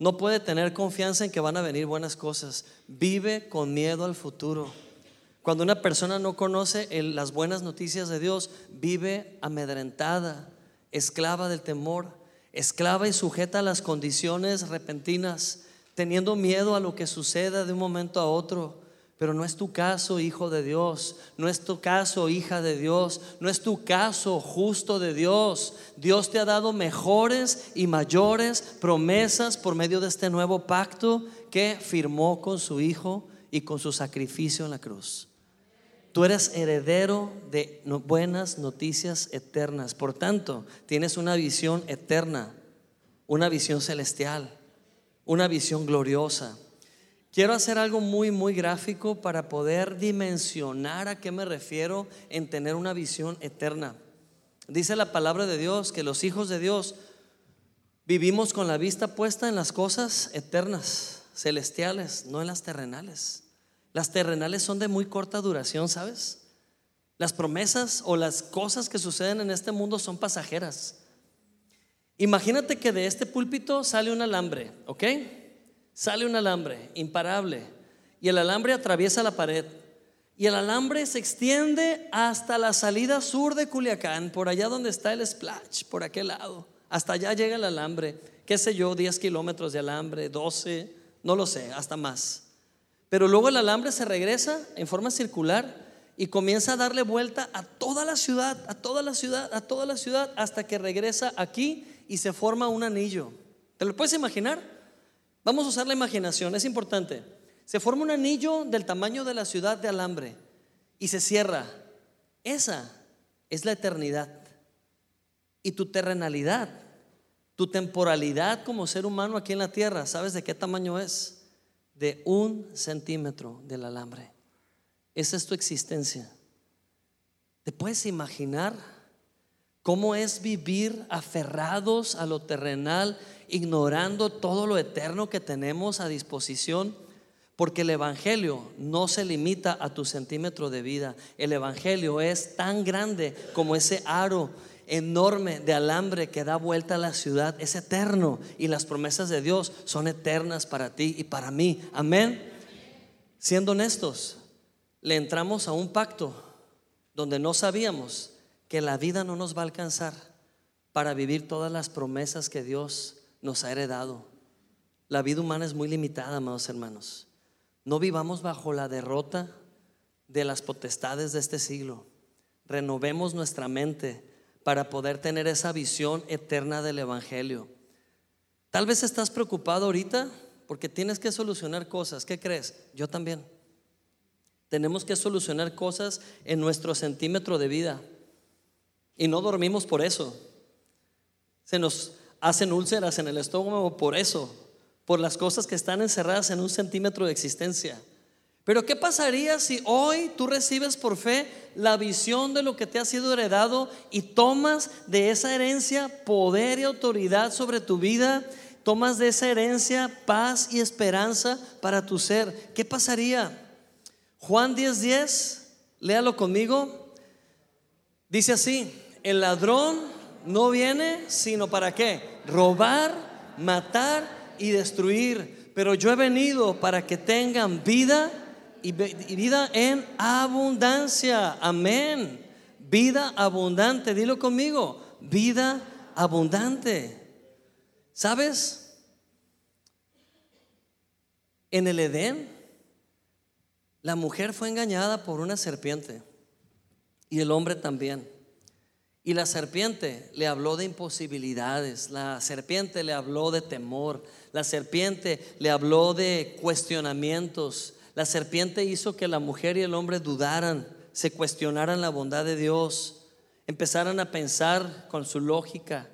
No puede tener confianza en que van a venir buenas cosas. Vive con miedo al futuro. Cuando una persona no conoce las buenas noticias de Dios, vive amedrentada, esclava del temor, esclava y sujeta a las condiciones repentinas teniendo miedo a lo que suceda de un momento a otro. Pero no es tu caso, hijo de Dios. No es tu caso, hija de Dios. No es tu caso, justo de Dios. Dios te ha dado mejores y mayores promesas por medio de este nuevo pacto que firmó con su Hijo y con su sacrificio en la cruz. Tú eres heredero de buenas noticias eternas. Por tanto, tienes una visión eterna, una visión celestial una visión gloriosa. Quiero hacer algo muy, muy gráfico para poder dimensionar a qué me refiero en tener una visión eterna. Dice la palabra de Dios que los hijos de Dios vivimos con la vista puesta en las cosas eternas, celestiales, no en las terrenales. Las terrenales son de muy corta duración, ¿sabes? Las promesas o las cosas que suceden en este mundo son pasajeras. Imagínate que de este púlpito sale un alambre, ¿ok? Sale un alambre imparable y el alambre atraviesa la pared y el alambre se extiende hasta la salida sur de Culiacán, por allá donde está el splash, por aquel lado. Hasta allá llega el alambre, qué sé yo, 10 kilómetros de alambre, 12, no lo sé, hasta más. Pero luego el alambre se regresa en forma circular y comienza a darle vuelta a toda la ciudad, a toda la ciudad, a toda la ciudad, hasta que regresa aquí y se forma un anillo. ¿Te lo puedes imaginar? Vamos a usar la imaginación, es importante. Se forma un anillo del tamaño de la ciudad de alambre y se cierra. Esa es la eternidad. Y tu terrenalidad, tu temporalidad como ser humano aquí en la tierra, ¿sabes de qué tamaño es? De un centímetro del alambre. Esa es tu existencia. ¿Te puedes imaginar cómo es vivir aferrados a lo terrenal, ignorando todo lo eterno que tenemos a disposición? Porque el Evangelio no se limita a tu centímetro de vida. El Evangelio es tan grande como ese aro enorme de alambre que da vuelta a la ciudad. Es eterno y las promesas de Dios son eternas para ti y para mí. Amén. Siendo honestos, le entramos a un pacto donde no sabíamos que la vida no nos va a alcanzar para vivir todas las promesas que Dios nos ha heredado. La vida humana es muy limitada, amados hermanos. No vivamos bajo la derrota de las potestades de este siglo. Renovemos nuestra mente para poder tener esa visión eterna del Evangelio. Tal vez estás preocupado ahorita porque tienes que solucionar cosas. ¿Qué crees? Yo también. Tenemos que solucionar cosas en nuestro centímetro de vida. Y no dormimos por eso. Se nos hacen úlceras en el estómago por eso por las cosas que están encerradas en un centímetro de existencia. Pero ¿qué pasaría si hoy tú recibes por fe la visión de lo que te ha sido heredado y tomas de esa herencia poder y autoridad sobre tu vida? Tomas de esa herencia paz y esperanza para tu ser. ¿Qué pasaría? Juan 10:10, 10, léalo conmigo. Dice así, el ladrón no viene sino para qué? Robar, matar y destruir, pero yo he venido para que tengan vida y vida en abundancia. Amén. Vida abundante, dilo conmigo, vida abundante. ¿Sabes? En el Edén, la mujer fue engañada por una serpiente y el hombre también. Y la serpiente le habló de imposibilidades, la serpiente le habló de temor, la serpiente le habló de cuestionamientos, la serpiente hizo que la mujer y el hombre dudaran, se cuestionaran la bondad de Dios, empezaran a pensar con su lógica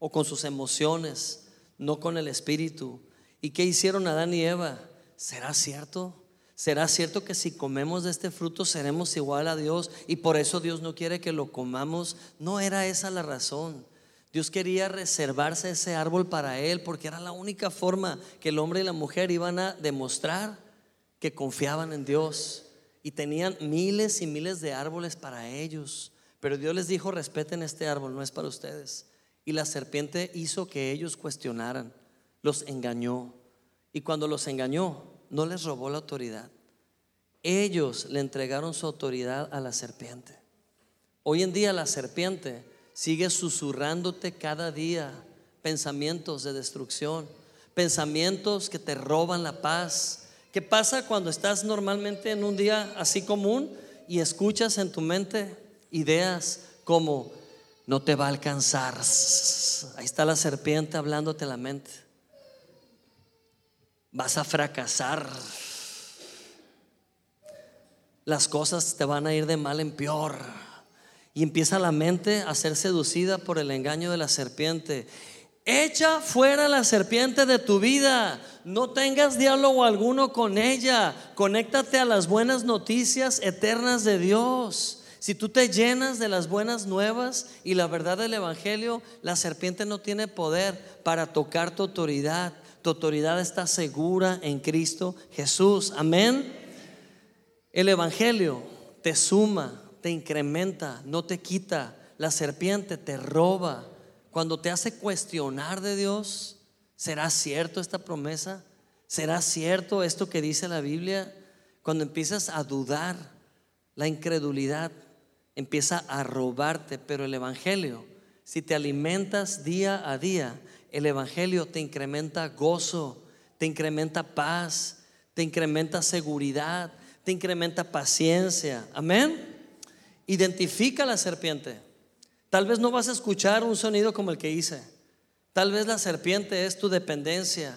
o con sus emociones, no con el espíritu. ¿Y qué hicieron Adán y Eva? ¿Será cierto? ¿Será cierto que si comemos de este fruto seremos igual a Dios y por eso Dios no quiere que lo comamos? No era esa la razón. Dios quería reservarse ese árbol para él porque era la única forma que el hombre y la mujer iban a demostrar que confiaban en Dios y tenían miles y miles de árboles para ellos. Pero Dios les dijo, respeten este árbol, no es para ustedes. Y la serpiente hizo que ellos cuestionaran, los engañó. Y cuando los engañó, no les robó la autoridad. Ellos le entregaron su autoridad a la serpiente. Hoy en día la serpiente sigue susurrándote cada día pensamientos de destrucción, pensamientos que te roban la paz. ¿Qué pasa cuando estás normalmente en un día así común y escuchas en tu mente ideas como no te va a alcanzar? Ahí está la serpiente hablándote la mente vas a fracasar. Las cosas te van a ir de mal en peor. Y empieza la mente a ser seducida por el engaño de la serpiente. Echa fuera la serpiente de tu vida. No tengas diálogo alguno con ella. Conéctate a las buenas noticias eternas de Dios. Si tú te llenas de las buenas nuevas y la verdad del Evangelio, la serpiente no tiene poder para tocar tu autoridad tu autoridad está segura en Cristo Jesús. Amén. El Evangelio te suma, te incrementa, no te quita. La serpiente te roba. Cuando te hace cuestionar de Dios, ¿será cierto esta promesa? ¿Será cierto esto que dice la Biblia? Cuando empiezas a dudar, la incredulidad empieza a robarte, pero el Evangelio, si te alimentas día a día, el Evangelio te incrementa gozo, te incrementa paz, te incrementa seguridad, te incrementa paciencia. Amén. Identifica la serpiente. Tal vez no vas a escuchar un sonido como el que hice. Tal vez la serpiente es tu dependencia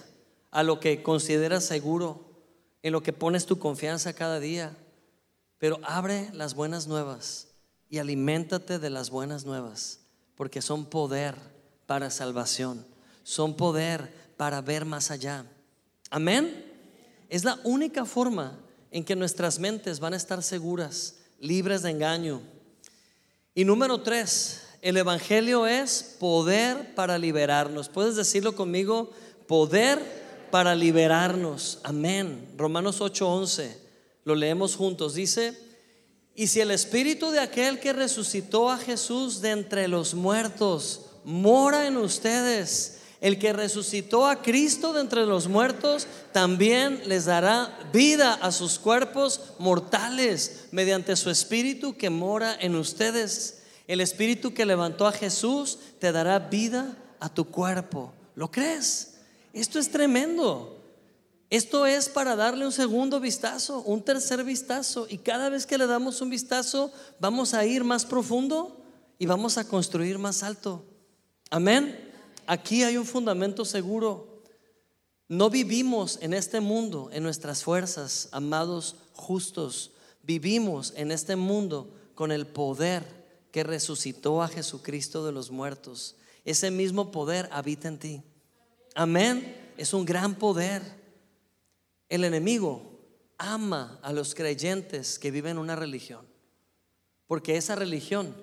a lo que consideras seguro. en lo que pones tu confianza cada día. Pero abre las buenas nuevas y aliméntate de las buenas nuevas, porque son poder para salvación, son poder para ver más allá. Amén. Es la única forma en que nuestras mentes van a estar seguras, libres de engaño. Y número tres, el Evangelio es poder para liberarnos. ¿Puedes decirlo conmigo? Poder para liberarnos. Amén. Romanos 8:11. Lo leemos juntos. Dice, y si el espíritu de aquel que resucitó a Jesús de entre los muertos mora en ustedes, el que resucitó a Cristo de entre los muertos también les dará vida a sus cuerpos mortales mediante su espíritu que mora en ustedes. El espíritu que levantó a Jesús te dará vida a tu cuerpo. ¿Lo crees? Esto es tremendo. Esto es para darle un segundo vistazo, un tercer vistazo. Y cada vez que le damos un vistazo, vamos a ir más profundo y vamos a construir más alto. Amén. Aquí hay un fundamento seguro. No vivimos en este mundo en nuestras fuerzas, amados justos. Vivimos en este mundo con el poder que resucitó a Jesucristo de los muertos. Ese mismo poder habita en ti. Amén. Es un gran poder. El enemigo ama a los creyentes que viven una religión. Porque esa religión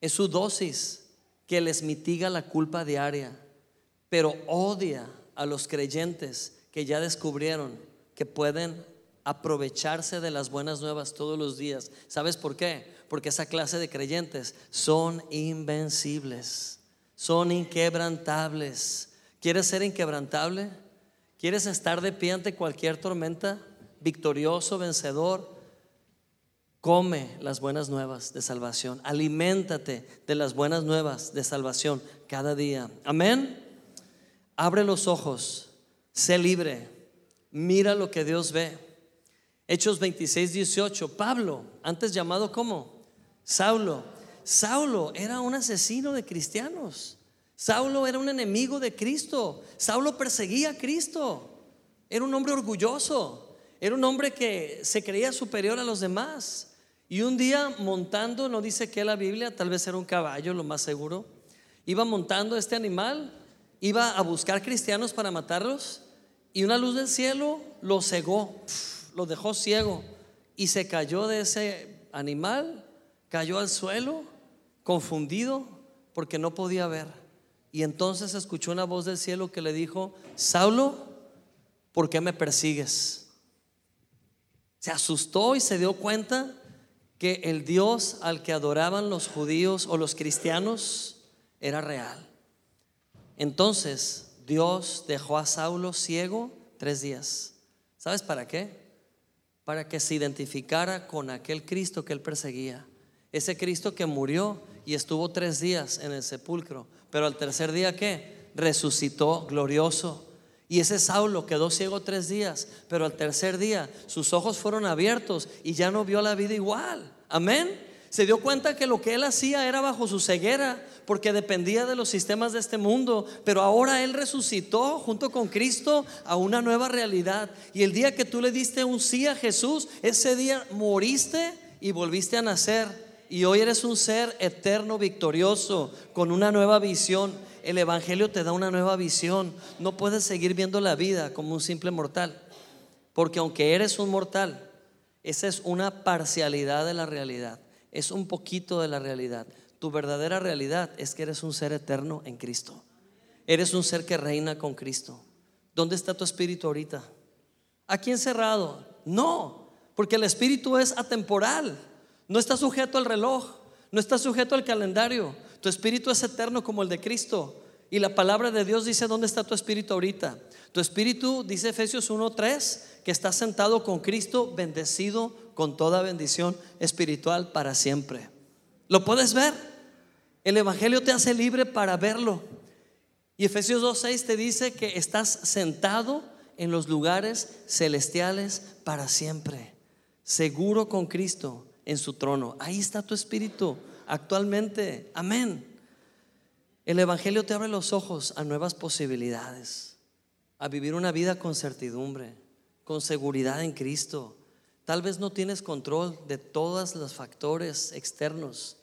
es su dosis que les mitiga la culpa diaria, pero odia a los creyentes que ya descubrieron que pueden aprovecharse de las buenas nuevas todos los días. ¿Sabes por qué? Porque esa clase de creyentes son invencibles, son inquebrantables. ¿Quieres ser inquebrantable? ¿Quieres estar de pie ante cualquier tormenta? Victorioso, vencedor. Come las buenas nuevas de salvación. Aliméntate de las buenas nuevas de salvación cada día. Amén. Abre los ojos. Sé libre. Mira lo que Dios ve. Hechos 26, 18. Pablo, antes llamado como Saulo. Saulo era un asesino de cristianos. Saulo era un enemigo de Cristo. Saulo perseguía a Cristo. Era un hombre orgulloso. Era un hombre que se creía superior a los demás. Y un día montando, no dice que la Biblia, tal vez era un caballo, lo más seguro, iba montando este animal, iba a buscar cristianos para matarlos y una luz del cielo lo cegó, lo dejó ciego y se cayó de ese animal, cayó al suelo, confundido porque no podía ver. Y entonces escuchó una voz del cielo que le dijo, Saulo, ¿por qué me persigues? Se asustó y se dio cuenta que el Dios al que adoraban los judíos o los cristianos era real. Entonces Dios dejó a Saulo ciego tres días. ¿Sabes para qué? Para que se identificara con aquel Cristo que él perseguía. Ese Cristo que murió y estuvo tres días en el sepulcro. Pero al tercer día, ¿qué? Resucitó glorioso. Y ese Saulo quedó ciego tres días, pero al tercer día sus ojos fueron abiertos y ya no vio la vida igual. Amén. Se dio cuenta que lo que él hacía era bajo su ceguera, porque dependía de los sistemas de este mundo, pero ahora él resucitó junto con Cristo a una nueva realidad. Y el día que tú le diste un sí a Jesús, ese día moriste y volviste a nacer. Y hoy eres un ser eterno, victorioso, con una nueva visión el Evangelio te da una nueva visión. No puedes seguir viendo la vida como un simple mortal. Porque aunque eres un mortal, esa es una parcialidad de la realidad. Es un poquito de la realidad. Tu verdadera realidad es que eres un ser eterno en Cristo. Eres un ser que reina con Cristo. ¿Dónde está tu espíritu ahorita? ¿Aquí encerrado? No, porque el espíritu es atemporal. No está sujeto al reloj, no está sujeto al calendario. Tu espíritu es eterno como el de Cristo. Y la palabra de Dios dice, ¿dónde está tu espíritu ahorita? Tu espíritu, dice Efesios 1.3, que está sentado con Cristo, bendecido con toda bendición espiritual para siempre. ¿Lo puedes ver? El Evangelio te hace libre para verlo. Y Efesios 2.6 te dice que estás sentado en los lugares celestiales para siempre, seguro con Cristo en su trono. Ahí está tu espíritu actualmente. Amén. El Evangelio te abre los ojos a nuevas posibilidades, a vivir una vida con certidumbre, con seguridad en Cristo. Tal vez no tienes control de todos los factores externos,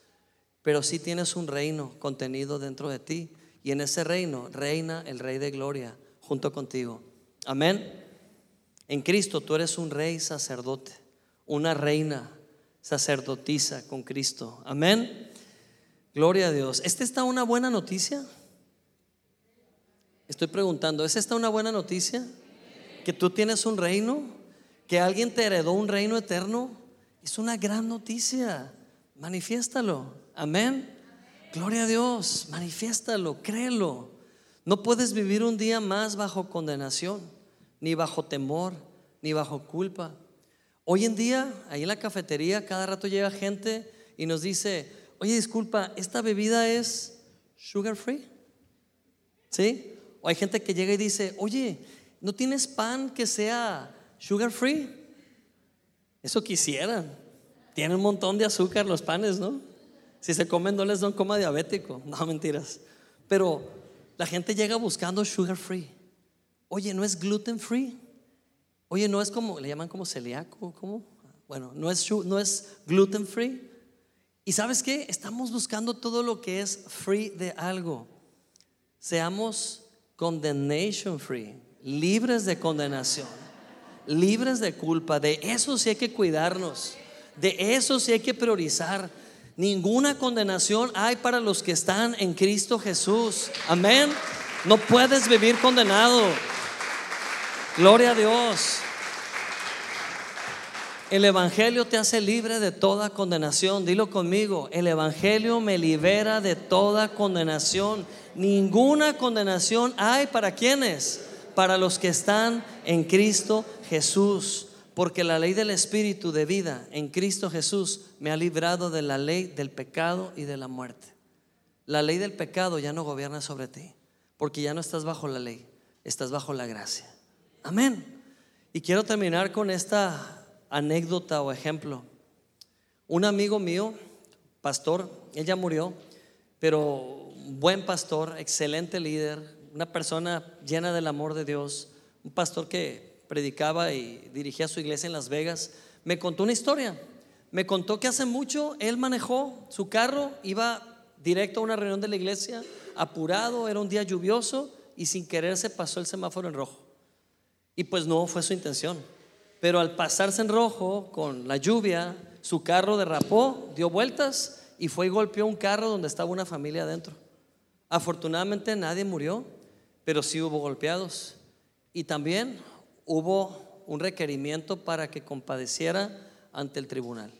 pero sí tienes un reino contenido dentro de ti. Y en ese reino reina el Rey de Gloria junto contigo. Amén. En Cristo tú eres un rey sacerdote, una reina sacerdotisa con Cristo. Amén. Gloria a Dios. ¿Esta está una buena noticia? Estoy preguntando, ¿es esta una buena noticia? Que tú tienes un reino, que alguien te heredó un reino eterno. Es una gran noticia. Manifiéstalo. Amén. Gloria a Dios. Manifiéstalo, créelo. No puedes vivir un día más bajo condenación, ni bajo temor, ni bajo culpa. Hoy en día, ahí en la cafetería, cada rato llega gente y nos dice, oye, disculpa, ¿esta bebida es sugar free? ¿Sí? O hay gente que llega y dice, oye, ¿no tienes pan que sea sugar free? Eso quisieran. Tienen un montón de azúcar los panes, ¿no? Si se comen no les dan coma diabético. No, mentiras. Pero la gente llega buscando sugar free. Oye, ¿no es gluten free? Oye, no es como, le llaman como celíaco, ¿cómo? Bueno, no es, no es gluten free. Y sabes qué? Estamos buscando todo lo que es free de algo. Seamos condemnation free, libres de condenación, libres de culpa. De eso sí hay que cuidarnos. De eso sí hay que priorizar. Ninguna condenación hay para los que están en Cristo Jesús. Amén. No puedes vivir condenado. Gloria a Dios. El Evangelio te hace libre de toda condenación. Dilo conmigo. El Evangelio me libera de toda condenación. Ninguna condenación hay para quienes. Para los que están en Cristo Jesús. Porque la ley del Espíritu de vida en Cristo Jesús me ha librado de la ley del pecado y de la muerte. La ley del pecado ya no gobierna sobre ti. Porque ya no estás bajo la ley. Estás bajo la gracia. Amén. Y quiero terminar con esta anécdota o ejemplo. Un amigo mío, pastor, ella murió, pero buen pastor, excelente líder, una persona llena del amor de Dios, un pastor que predicaba y dirigía su iglesia en Las Vegas, me contó una historia. Me contó que hace mucho él manejó su carro, iba directo a una reunión de la iglesia, apurado, era un día lluvioso y sin querer se pasó el semáforo en rojo. Y pues no fue su intención. Pero al pasarse en rojo con la lluvia, su carro derrapó, dio vueltas y fue y golpeó un carro donde estaba una familia adentro. Afortunadamente nadie murió, pero sí hubo golpeados. Y también hubo un requerimiento para que compadeciera ante el tribunal.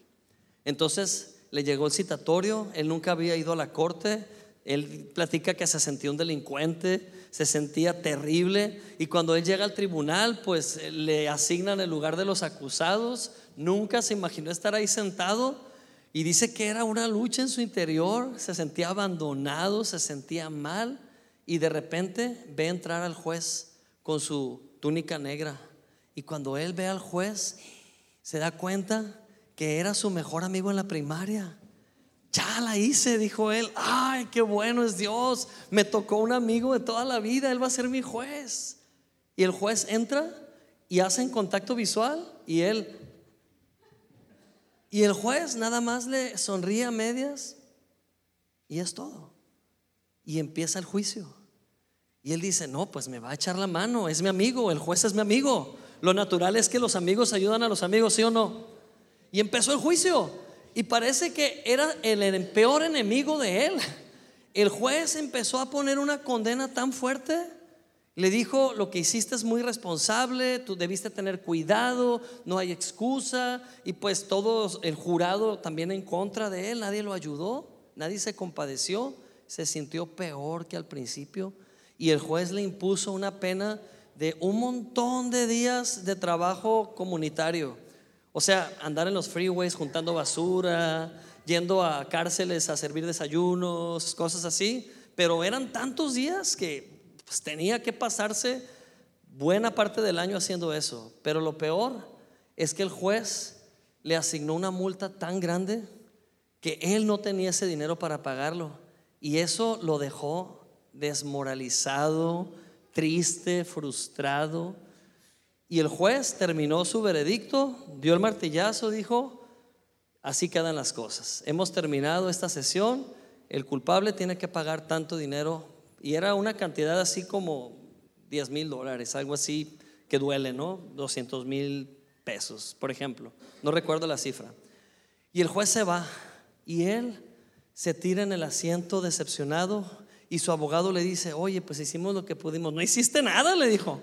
Entonces le llegó el citatorio, él nunca había ido a la corte, él platica que se sentía un delincuente, se sentía terrible y cuando él llega al tribunal, pues le asignan el lugar de los acusados. Nunca se imaginó estar ahí sentado y dice que era una lucha en su interior, se sentía abandonado, se sentía mal y de repente ve entrar al juez con su túnica negra y cuando él ve al juez se da cuenta que era su mejor amigo en la primaria ya la hice, dijo él. Ay, qué bueno es Dios. Me tocó un amigo de toda la vida. Él va a ser mi juez. Y el juez entra y hacen contacto visual y él. Y el juez nada más le sonríe a medias y es todo. Y empieza el juicio. Y él dice, no, pues me va a echar la mano, es mi amigo, el juez es mi amigo. Lo natural es que los amigos ayudan a los amigos, ¿sí o no? Y empezó el juicio. Y parece que era el peor enemigo de él. El juez empezó a poner una condena tan fuerte. Le dijo, lo que hiciste es muy responsable, tú debiste tener cuidado, no hay excusa. Y pues todo el jurado también en contra de él, nadie lo ayudó, nadie se compadeció, se sintió peor que al principio. Y el juez le impuso una pena de un montón de días de trabajo comunitario. O sea, andar en los freeways juntando basura, yendo a cárceles a servir desayunos, cosas así. Pero eran tantos días que pues, tenía que pasarse buena parte del año haciendo eso. Pero lo peor es que el juez le asignó una multa tan grande que él no tenía ese dinero para pagarlo. Y eso lo dejó desmoralizado, triste, frustrado. Y el juez terminó su veredicto, dio el martillazo, dijo, así quedan las cosas. Hemos terminado esta sesión, el culpable tiene que pagar tanto dinero y era una cantidad así como 10 mil dólares, algo así que duele, ¿no? 200 mil pesos, por ejemplo. No recuerdo la cifra. Y el juez se va y él se tira en el asiento decepcionado y su abogado le dice, oye, pues hicimos lo que pudimos. No hiciste nada, le dijo.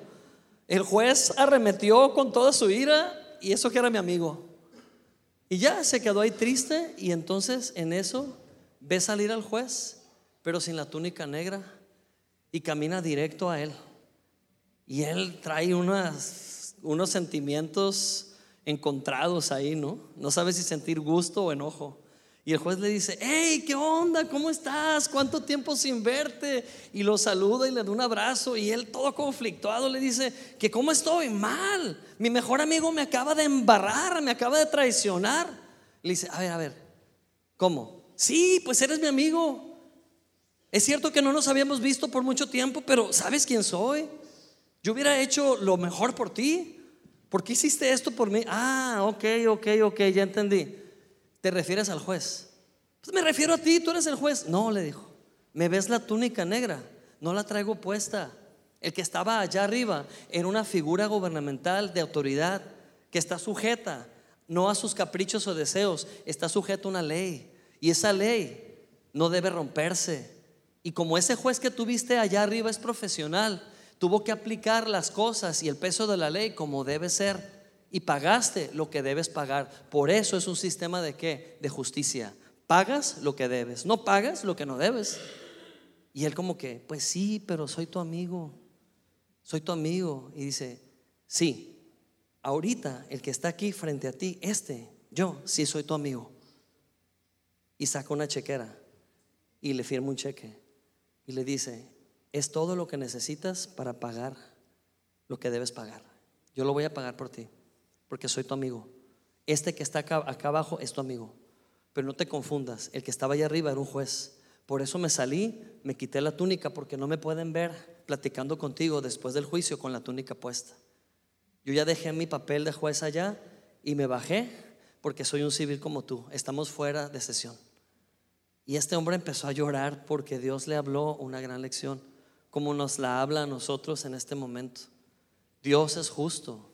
El juez arremetió con toda su ira y eso que era mi amigo. Y ya se quedó ahí triste y entonces en eso ve salir al juez, pero sin la túnica negra y camina directo a él. Y él trae unas, unos sentimientos encontrados ahí, ¿no? No sabe si sentir gusto o enojo. Y el juez le dice, hey, ¿qué onda? ¿Cómo estás? ¿Cuánto tiempo sin verte? Y lo saluda y le da un abrazo. Y él todo conflictuado le dice, que cómo estoy? Mal. Mi mejor amigo me acaba de embarrar, me acaba de traicionar. Le dice, a ver, a ver, ¿cómo? Sí, pues eres mi amigo. Es cierto que no nos habíamos visto por mucho tiempo, pero ¿sabes quién soy? Yo hubiera hecho lo mejor por ti. ¿Por qué hiciste esto por mí? Ah, ok, ok, ok, ya entendí. ¿Te refieres al juez? Pues me refiero a ti, tú eres el juez. No, le dijo, ¿me ves la túnica negra? No la traigo puesta. El que estaba allá arriba era una figura gubernamental de autoridad que está sujeta no a sus caprichos o deseos, está sujeta a una ley. Y esa ley no debe romperse. Y como ese juez que tuviste allá arriba es profesional, tuvo que aplicar las cosas y el peso de la ley como debe ser y pagaste lo que debes pagar. Por eso es un sistema de qué? De justicia. Pagas lo que debes, no pagas lo que no debes. Y él como que, pues sí, pero soy tu amigo, soy tu amigo. Y dice, sí, ahorita el que está aquí frente a ti, este, yo, sí soy tu amigo. Y saca una chequera y le firma un cheque y le dice, es todo lo que necesitas para pagar lo que debes pagar. Yo lo voy a pagar por ti porque soy tu amigo. Este que está acá, abajo es tu amigo. Pero no te confundas, el que estaba allá arriba era un juez. Por eso me salí, me quité la túnica porque no me pueden ver platicando contigo después del juicio con la túnica puesta. Yo ya dejé mi papel de juez allá y me bajé porque soy un civil como tú. Estamos fuera de sesión. Y este hombre empezó a llorar porque Dios le habló una gran lección, como nos la habla a nosotros en este momento. Dios es justo.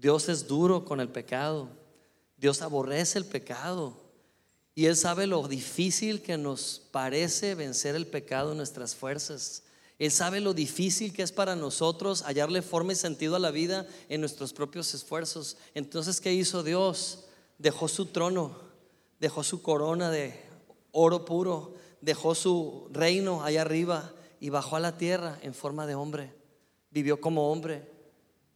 Dios es duro con el pecado. Dios aborrece el pecado. Y Él sabe lo difícil que nos parece vencer el pecado en nuestras fuerzas. Él sabe lo difícil que es para nosotros hallarle forma y sentido a la vida en nuestros propios esfuerzos. Entonces, ¿qué hizo Dios? Dejó su trono, dejó su corona de oro puro, dejó su reino allá arriba y bajó a la tierra en forma de hombre. Vivió como hombre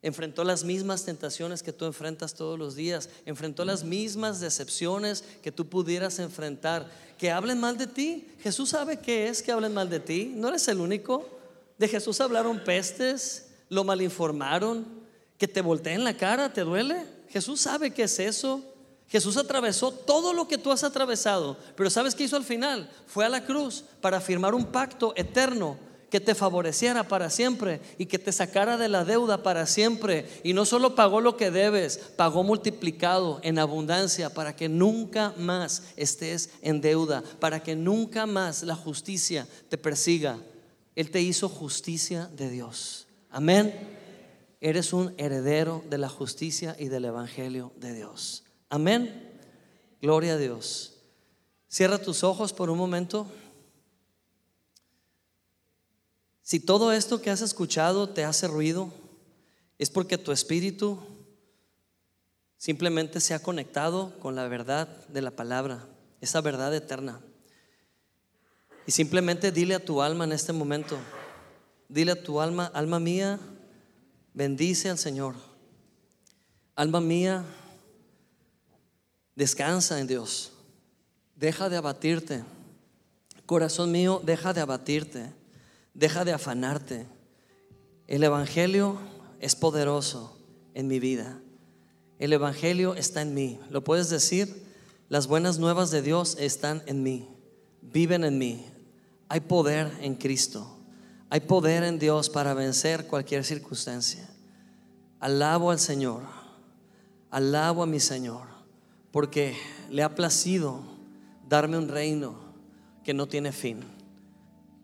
enfrentó las mismas tentaciones que tú enfrentas todos los días, enfrentó las mismas decepciones que tú pudieras enfrentar. Que hablen mal de ti. Jesús sabe qué es que hablen mal de ti. No eres el único. De Jesús hablaron pestes, lo malinformaron, que te volteen la cara, ¿te duele? Jesús sabe qué es eso. Jesús atravesó todo lo que tú has atravesado, pero ¿sabes qué hizo al final? Fue a la cruz para firmar un pacto eterno que te favoreciera para siempre y que te sacara de la deuda para siempre. Y no solo pagó lo que debes, pagó multiplicado en abundancia para que nunca más estés en deuda, para que nunca más la justicia te persiga. Él te hizo justicia de Dios. Amén. Eres un heredero de la justicia y del Evangelio de Dios. Amén. Gloria a Dios. Cierra tus ojos por un momento. Si todo esto que has escuchado te hace ruido, es porque tu espíritu simplemente se ha conectado con la verdad de la palabra, esa verdad eterna. Y simplemente dile a tu alma en este momento, dile a tu alma, alma mía, bendice al Señor. Alma mía, descansa en Dios. Deja de abatirte. Corazón mío, deja de abatirte. Deja de afanarte. El Evangelio es poderoso en mi vida. El Evangelio está en mí. ¿Lo puedes decir? Las buenas nuevas de Dios están en mí. Viven en mí. Hay poder en Cristo. Hay poder en Dios para vencer cualquier circunstancia. Alabo al Señor, alabo a mi Señor, porque le ha placido darme un reino que no tiene fin.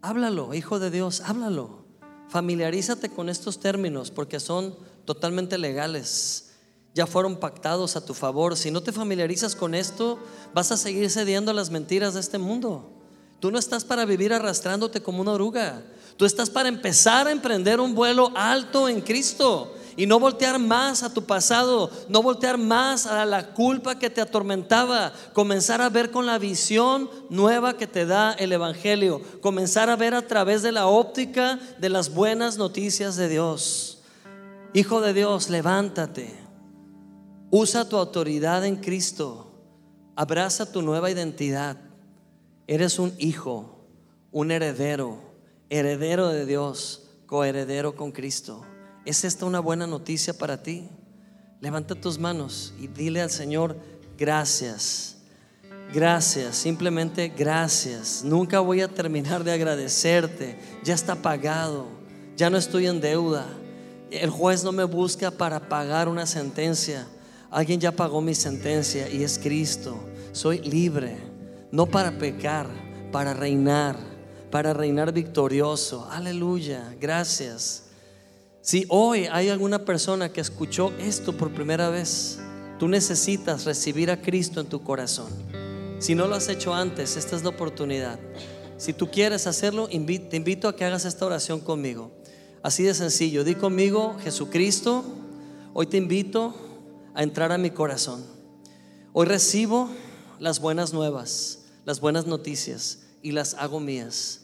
Háblalo, hijo de Dios, háblalo. Familiarízate con estos términos porque son totalmente legales. Ya fueron pactados a tu favor. Si no te familiarizas con esto, vas a seguir cediendo a las mentiras de este mundo. Tú no estás para vivir arrastrándote como una oruga. Tú estás para empezar a emprender un vuelo alto en Cristo y no voltear más a tu pasado, no voltear más a la culpa que te atormentaba, comenzar a ver con la visión nueva que te da el Evangelio, comenzar a ver a través de la óptica de las buenas noticias de Dios. Hijo de Dios, levántate, usa tu autoridad en Cristo, abraza tu nueva identidad. Eres un hijo, un heredero, heredero de Dios, coheredero con Cristo. ¿Es esta una buena noticia para ti? Levanta tus manos y dile al Señor, gracias. Gracias, simplemente gracias. Nunca voy a terminar de agradecerte. Ya está pagado. Ya no estoy en deuda. El juez no me busca para pagar una sentencia. Alguien ya pagó mi sentencia y es Cristo. Soy libre, no para pecar, para reinar, para reinar victorioso. Aleluya, gracias. Si hoy hay alguna persona que escuchó esto por primera vez, tú necesitas recibir a Cristo en tu corazón. Si no lo has hecho antes, esta es la oportunidad. Si tú quieres hacerlo, te invito a que hagas esta oración conmigo. Así de sencillo, di conmigo, Jesucristo, hoy te invito a entrar a mi corazón. Hoy recibo las buenas nuevas, las buenas noticias y las hago mías.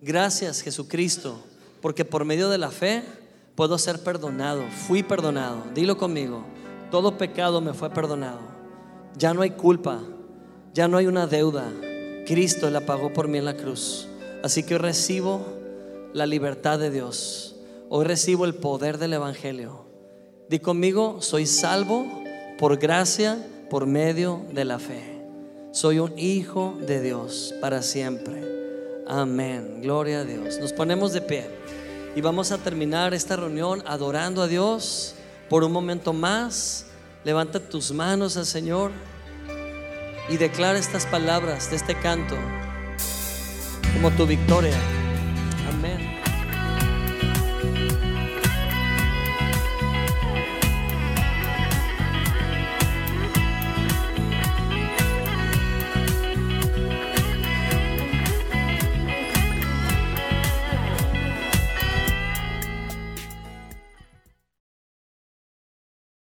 Gracias Jesucristo, porque por medio de la fe puedo ser perdonado, fui perdonado. Dilo conmigo, todo pecado me fue perdonado. Ya no hay culpa, ya no hay una deuda. Cristo la pagó por mí en la cruz. Así que hoy recibo la libertad de Dios. Hoy recibo el poder del Evangelio. Di conmigo, soy salvo por gracia, por medio de la fe. Soy un hijo de Dios para siempre. Amén. Gloria a Dios. Nos ponemos de pie. Y vamos a terminar esta reunión adorando a Dios por un momento más. Levanta tus manos al Señor y declara estas palabras de este canto como tu victoria.